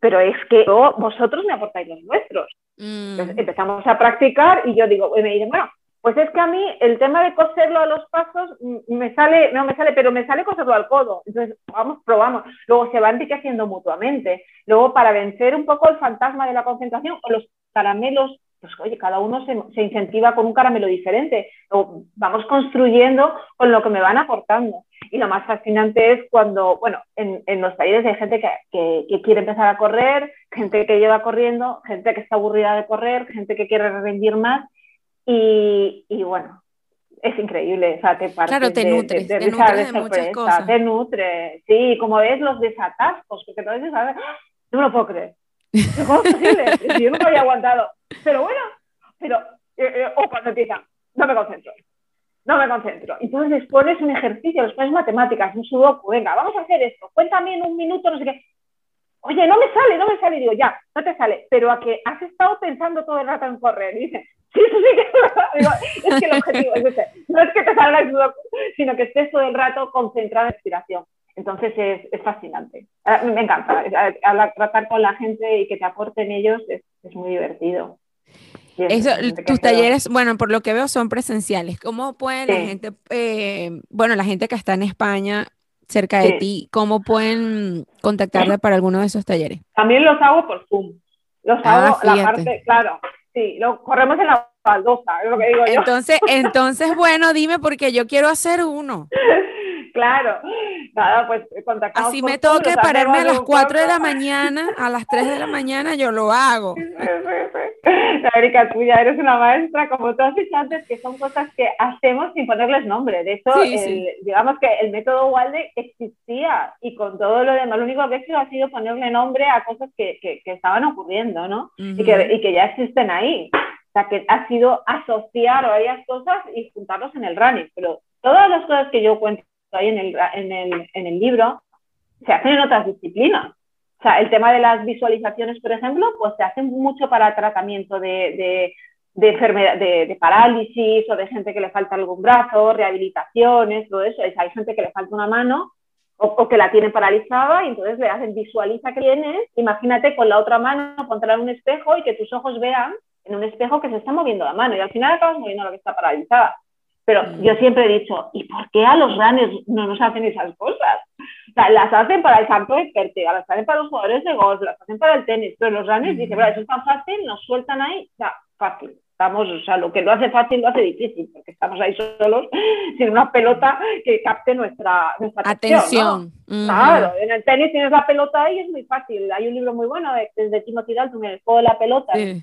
Speaker 2: Pero es que vosotros me aportáis los nuestros. Mm. empezamos a practicar y yo digo, y me dicen, bueno, pues es que a mí el tema de coserlo a los pasos me sale, no me sale, pero me sale coserlo al codo. Entonces, vamos, probamos. Luego se va enriqueciendo mutuamente. Luego, para vencer un poco el fantasma de la concentración o los caramelos, pues oye, cada uno se, incentiva con un caramelo diferente. Luego, vamos construyendo con lo que me van aportando. Y lo más fascinante es cuando, bueno, en, en los talleres hay gente que, que, que, quiere empezar a correr, gente que lleva corriendo, gente que está aburrida de correr, gente que quiere rendir más y, bueno, es increíble, o sea, te
Speaker 1: Claro, te nutres, de, te nutres de, muchas cosas.
Speaker 2: Te nutre, sí, como ves los desatascos, porque todo eso, ¿sabes? No me lo puedo creer. ¿Cómo es posible? Yo nunca había aguantado. Pero bueno, pero, eh, eh, o cuando empieza, no me concentro, no me concentro. Entonces les pones un ejercicio, les pones matemáticas, un sudoku, venga, vamos a hacer esto, cuéntame en un minuto, no sé qué. Oye, no me sale, no me sale, digo, ya, no te sale, pero a que has estado pensando todo el rato en correr, y dices, Sí, sí, sí, es que el objetivo es ese. No es que te salga el sudoku, sino que estés todo el rato concentrado en respiración. Entonces es, es fascinante. Ah, me encanta. Hablar, tratar con la gente y que te aporten ellos es, es muy divertido.
Speaker 1: Eso, tus talleres, bueno, por lo que veo son presenciales. ¿Cómo pueden la gente, eh, bueno, la gente que está en España cerca de ti, cómo pueden contactarte para alguno de esos talleres?
Speaker 2: También los hago por Zoom. Los ah, hago la parte, claro, sí, lo corremos en la baldosa, es lo que digo yo.
Speaker 1: Entonces, entonces, bueno, dime porque yo quiero hacer uno.
Speaker 2: claro. Nada, pues contactamos.
Speaker 1: Así me toque pararme a las 4 de la mañana, a las 3 de la mañana, yo lo hago.
Speaker 2: Erika, tú ya eres una maestra, como tú has dicho antes, que son cosas que hacemos sin ponerles nombre. De hecho, digamos que el método Walde existía y con todo lo demás, lo único que he hecho ha sido ponerle nombre a cosas que, que, estaban ocurriendo, ¿no? y, que, y que ya existen ahí. O sea, que ha sido asociar varias cosas y juntarlos en el running. Pero todas las cosas que yo cuento ahí en el, en el, en el libro se hacen en otras disciplinas. O sea, el tema de las visualizaciones, por ejemplo, pues se hace mucho para tratamiento de, de, enfermedad, de, parálisis o de gente que le falta algún brazo, rehabilitaciones, todo eso. hay gente que le falta una mano o, que la tiene paralizada y entonces le hacen visualiza que tienes, imagínate con la otra mano contra un espejo y que tus ojos vean en un espejo que se está moviendo la mano y al final acabas moviendo la que está paralizada. Pero mm. yo siempre he dicho, ¿y por qué a los runners no nos hacen esas cosas? O sea, las hacen para el campo de pértiga, las hacen para los jugadores de golf, las hacen para el tenis, pero los runners dicen, bueno, eso es tan fácil, nos sueltan ahí, o sea, fácil. Estamos, o sea, lo que lo hace fácil lo hace difícil, porque estamos ahí solos sin una pelota que capte nuestra, nuestra
Speaker 1: atención.
Speaker 2: Claro, en el tenis tienes la pelota ahí, es muy fácil. Hay un libro muy bueno de, de Timothy Dalton, el juego de la pelota, sí.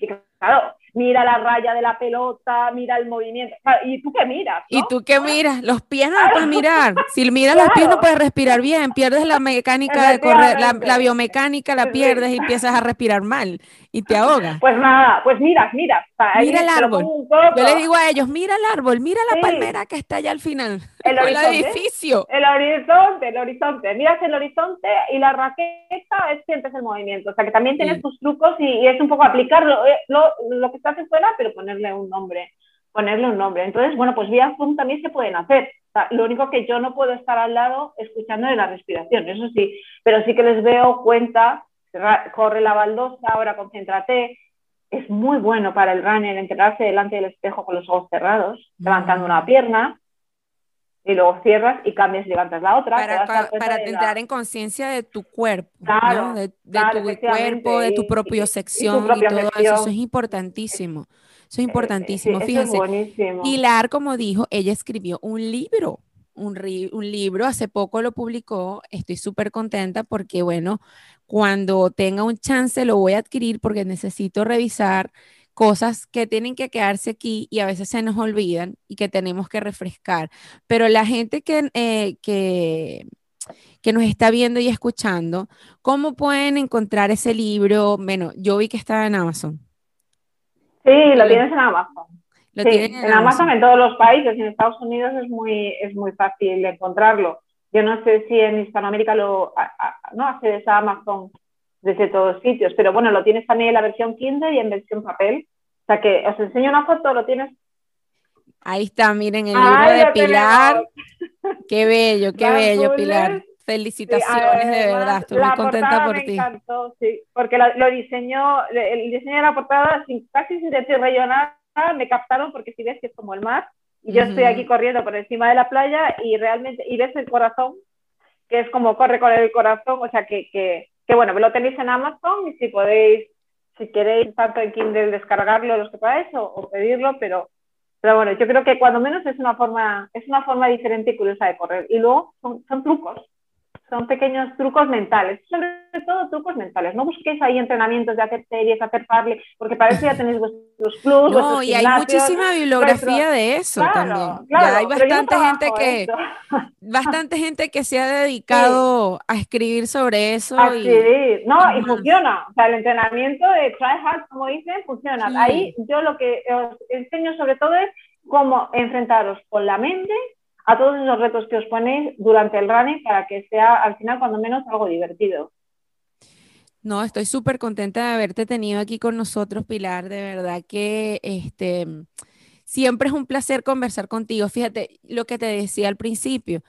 Speaker 2: y claro, mira la raya de la pelota, mira el movimiento. ¿Y tú qué miras?
Speaker 1: ¿Y tú qué miras? Los pies no puedes mirar. Si miras los pies no puedes respirar bien, pierdes la mecánica de correr, la, biomecánica la pierdes y empiezas a respirar mal y te ahogas.
Speaker 2: Pues nada, pues miras, miras.
Speaker 1: Mira el árbol. Yo les digo a ellos, mira el árbol, mira la palmera que está allá al final. El, edificio.
Speaker 2: El horizonte, el horizonte. Miras el horizonte y la raqueta es, sientes el movimiento. O sea que también tienes tus trucos y, es un poco aplicarlo, eh, lo, lo que estás fuera, pero ponerle un nombre, ponerle un nombre. Entonces, bueno, pues vía Zoom también se pueden hacer. lo único que yo no puedo estar al lado escuchando de la respiración, eso sí, pero sí que les veo cuenta, corre la baldosa, ahora concéntrate. Es muy bueno para el runner enterarse delante del espejo con los ojos cerrados, levantando una pierna, y luego cierras y cambias y levantas la otra.
Speaker 1: Para, entrar en conciencia de tu cuerpo, de, tu cuerpo, de tu propia sección y, todo eso. Eso es importantísimo. Eso es importantísimo. Fíjense, Pilar, como dijo, ella escribió un libro. Un, un libro, hace poco lo publicó, estoy súper contenta porque, bueno, cuando tenga un chance lo voy a adquirir porque necesito revisar cosas que tienen que quedarse aquí y a veces se nos olvidan y que tenemos que refrescar. Pero la gente que, eh, que, que nos está viendo y escuchando, ¿cómo pueden encontrar ese libro? Bueno, yo vi que estaba en Amazon.
Speaker 2: Sí, lo tienes en Amazon. Lo sí, en, Amazon. en todos los países, en Estados Unidos es muy, es muy fácil encontrarlo. Yo no sé si en Hispanoamérica lo no hace esa Amazon desde todos sitios. Pero bueno, lo tienes también en la versión Kindle y en versión papel. O sea que os enseño una foto, lo tienes.
Speaker 1: Ahí está, miren el libro de Pilar. Qué bello, qué bello, Pilar. Felicitaciones, de verdad, estoy muy contenta por
Speaker 2: me
Speaker 1: ti.
Speaker 2: Encantó, sí, porque lo, diseñó, el diseño de la portada, sin, casi sin decir nada, me captaron porque si ves que es como el mar, y yo estoy aquí corriendo por encima de la playa y realmente, y ves el corazón, que es como corre con el corazón, o sea que, que que bueno, lo tenéis en Amazon y si podéis, si queréis tanto en Kindle descargarlo los que podáis o, pedirlo, pero, pero bueno, yo creo que cuando menos es una forma, es una forma diferente y curiosa de correr. Y luego son, son trucos, son pequeños trucos mentales, sobre todo trucos mentales. No busquéis ahí entrenamientos de hacer series, hacer parley, porque para eso ya tenéis vuestros clubs.
Speaker 1: No, y hay muchísima bibliografía de eso también. ya hay bastante gente que bastante gente que se ha dedicado a escribir sobre eso.
Speaker 2: A y, no, y funciona. O sea, el entrenamiento de try hard, como dicen, funciona. Ahí yo lo que os enseño sobre todo es cómo enfrentaros con la mente a todos esos retos que os ponéis durante el running para que sea al final cuando menos algo divertido.
Speaker 1: No, estoy súper contenta de haberte tenido aquí con nosotros, Pilar. De verdad que este, siempre es un placer conversar contigo. Fíjate lo que te decía al principio.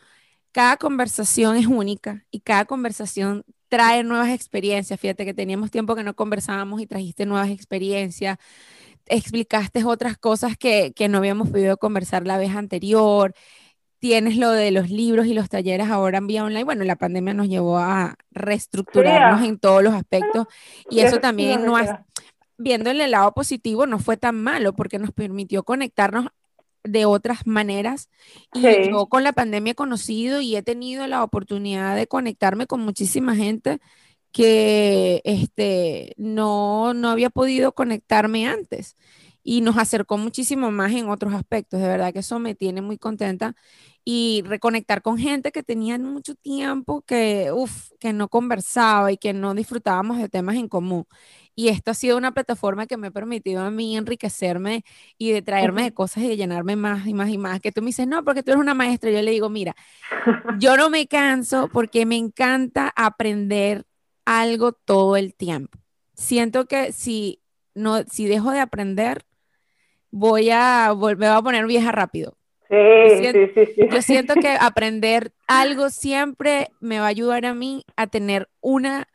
Speaker 1: Cada conversación es única y cada conversación trae nuevas experiencias. Fíjate que teníamos tiempo que no conversábamos y trajiste nuevas experiencias. Explicaste otras cosas que, que no habíamos podido conversar la vez anterior. Tienes lo de los libros y los talleres ahora en vía online. Bueno, la pandemia nos llevó a reestructurarnos en todos los aspectos y eso también no ha, viendo el lado positivo no fue tan malo porque nos permitió conectarnos de otras maneras. Y yo con la pandemia he conocido y he tenido la oportunidad de conectarme con muchísima gente que este, no, no había podido conectarme antes y nos acercó muchísimo más en otros aspectos. De verdad que eso me tiene muy contenta y reconectar con gente que tenía mucho tiempo que, uf, que no conversaba y que no disfrutábamos de temas en común. Y esto ha sido una plataforma que me ha permitido a mí enriquecerme y de traerme de cosas y de llenarme más y más y más. Que tú me dices, no, porque tú eres una maestra. Yo le digo, mira, yo no me canso porque me encanta aprender algo todo el tiempo. Siento que si, no, si dejo de aprender, voy a, me voy a poner vieja rápido.
Speaker 2: Sí, sí, sí, sí.
Speaker 1: Yo siento que aprender algo siempre me va a ayudar a mí a tener una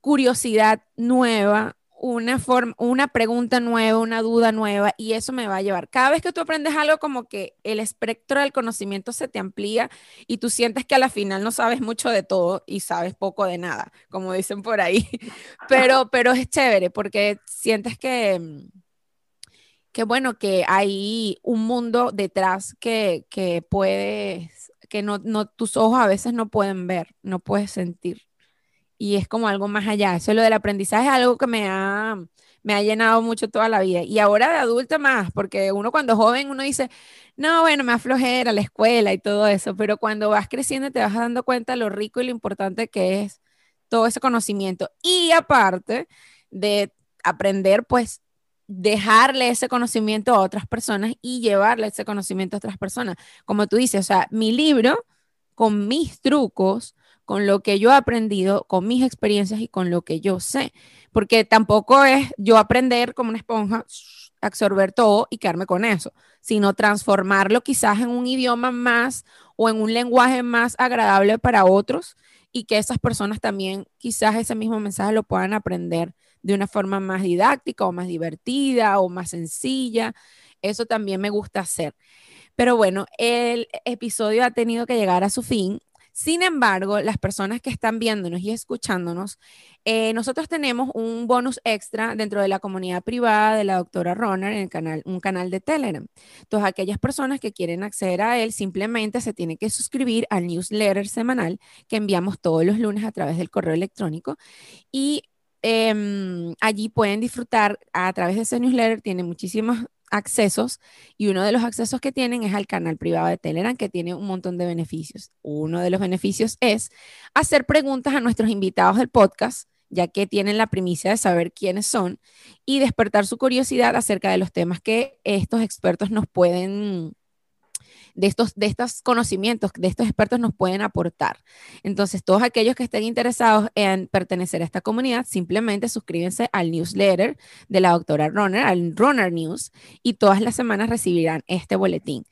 Speaker 1: curiosidad nueva, una, forma, una pregunta nueva, una duda nueva, y eso me va a llevar. Cada vez que tú aprendes algo, como que el espectro del conocimiento se te amplía y tú sientes que a la final no sabes mucho de todo y sabes poco de nada, como dicen por ahí. Pero, pero es chévere porque sientes que, que bueno, que hay un mundo detrás que, que puedes, que no, no, tus ojos a veces no pueden ver, no puedes sentir y es como algo más allá. Eso lo del aprendizaje es algo que me ha, me ha llenado mucho toda la vida. Y ahora de adulta más, porque uno cuando joven uno dice, no, bueno, me aflojera la escuela y todo eso, pero cuando vas creciendo te vas dando cuenta lo rico y lo importante que es todo ese conocimiento. Y aparte de aprender, pues dejarle ese conocimiento a otras personas y llevarle ese conocimiento a otras personas. Como tú dices, o sea, mi libro con mis trucos, con lo que yo he aprendido, con mis experiencias y con lo que yo sé. Porque tampoco es yo aprender como una esponja, absorber todo y quedarme con eso, sino transformarlo quizás en un idioma más o en un lenguaje más agradable para otros y que esas personas también quizás ese mismo mensaje lo puedan aprender de una forma más didáctica o más divertida o más sencilla. Eso también me gusta hacer. Pero bueno, el episodio ha tenido que llegar a su fin. Sin embargo, las personas que están viéndonos y escuchándonos, eh, nosotros tenemos un bonus extra dentro de la comunidad privada de la doctora Roner en el canal, un canal de Telegram. Entonces, aquellas personas que quieren acceder a él simplemente se tienen que suscribir al newsletter semanal que enviamos todos los lunes a través del correo electrónico y em, allí pueden disfrutar a través de ese newsletter, tiene muchísimas accesos y uno de los accesos que tienen es al canal privado de Telegram que tiene un montón de beneficios. Uno de los beneficios es hacer preguntas a nuestros invitados del podcast ya que tienen la primicia de saber quiénes son y despertar su curiosidad acerca de los temas que estos expertos nos pueden de estos, de conocimientos de estos expertos nos pueden aportar. Entonces, todos aquellos que estén interesados en pertenecer a esta comunidad, simplemente suscríbense al newsletter de la doctora Runner, al Runner News, y todas las semanas recibirán este boletín.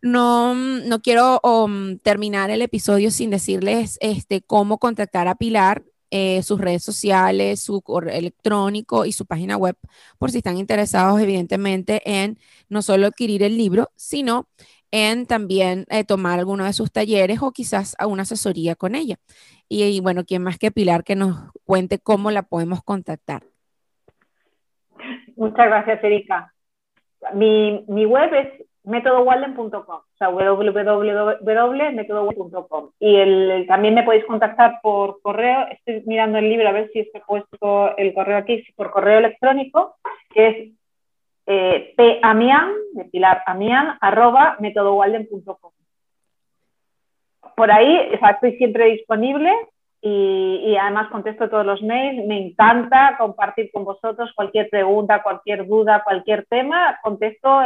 Speaker 1: No, no quiero um, terminar el episodio sin decirles este, cómo contactar a Pilar. Eh, sus redes sociales, su correo electrónico y su página web, por si están interesados, evidentemente, en no solo adquirir el libro, sino en también eh, tomar alguno de sus talleres o quizás a una asesoría con ella. Y, bueno, ¿quién más que Pilar que nos cuente cómo la podemos contactar?
Speaker 2: Muchas gracias, Erika. Mi, mi web es métodowalden.com, o sea, www.métodowalden.com. Y el, también me podéis contactar por correo, estoy mirando el libro a ver si está puesto el correo aquí, por correo electrónico, que es eh, pamian, de Pilar Amian, arroba metodowalden.com. Por ahí estoy siempre disponible y, además contesto todos los mails. Me encanta compartir con vosotros cualquier pregunta, cualquier duda, cualquier tema. Contesto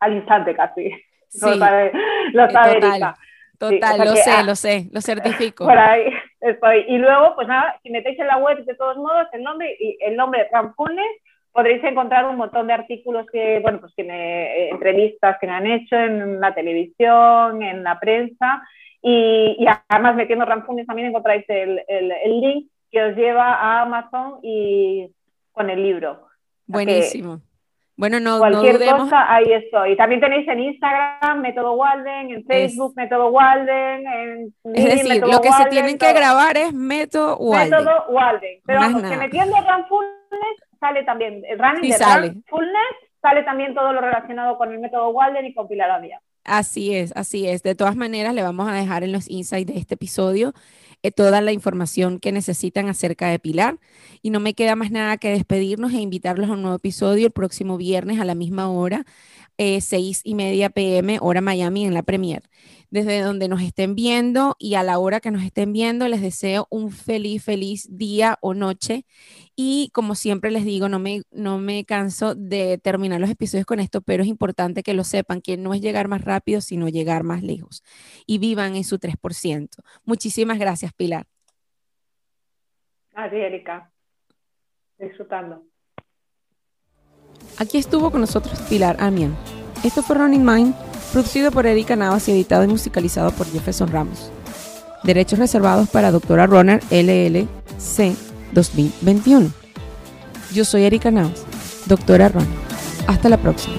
Speaker 2: al instante casi.
Speaker 1: Sí, lo sabe, lo sabe total, total lo sé, ah, lo sé, lo certifico.
Speaker 2: Por ahí estoy. Y luego, pues nada, si metéis en la web de todos modos el nombre y el nombre de Ramfunes podréis encontrar un montón de artículos que, bueno, pues que me, eh, entrevistas que me han hecho en la televisión, en la prensa, Y, además metiendo Ramfunes también encontráis el, el, link que os lleva a Amazon y con el libro.
Speaker 1: Buenísimo. Bueno, no,
Speaker 2: cualquier cosa, ahí estoy. También tenéis en Instagram, Método Walden, en Facebook, Método Walden, en
Speaker 1: Es decir, lo que se tienen que grabar es Método Walden.
Speaker 2: Método Walden. Pero vamos, que metiendo Ramfullness sale también, el running de sale. sale también todo lo relacionado con el método Walden y con Pilar Abia.
Speaker 1: Así es, así es. De todas maneras, le vamos a dejar en los insights de este episodio eh, toda la información que necesitan acerca de Pilar. Y no me queda más nada que despedirnos e invitarlos a un nuevo episodio el próximo viernes a la misma hora, eh, seis y media pm, hora Miami en la Premier desde donde nos estén viendo y a la hora que nos estén viendo, les deseo un feliz, feliz día o noche. Y como siempre les digo, no me, no me canso de terminar los episodios con esto, pero es importante que lo sepan, que no es llegar más rápido, sino llegar más lejos. Y vivan en su 3%. Muchísimas gracias, Pilar.
Speaker 2: Así, Erika. Disfrutando.
Speaker 1: Aquí estuvo con nosotros Pilar Amian. Esto fue Running Mind producido por Erika Navas y editado y musicalizado por Jefferson Ramos. Derechos reservados para Doctora Runner LLC 2021. Yo soy Erika Navas, Doctora Runner. Hasta la próxima.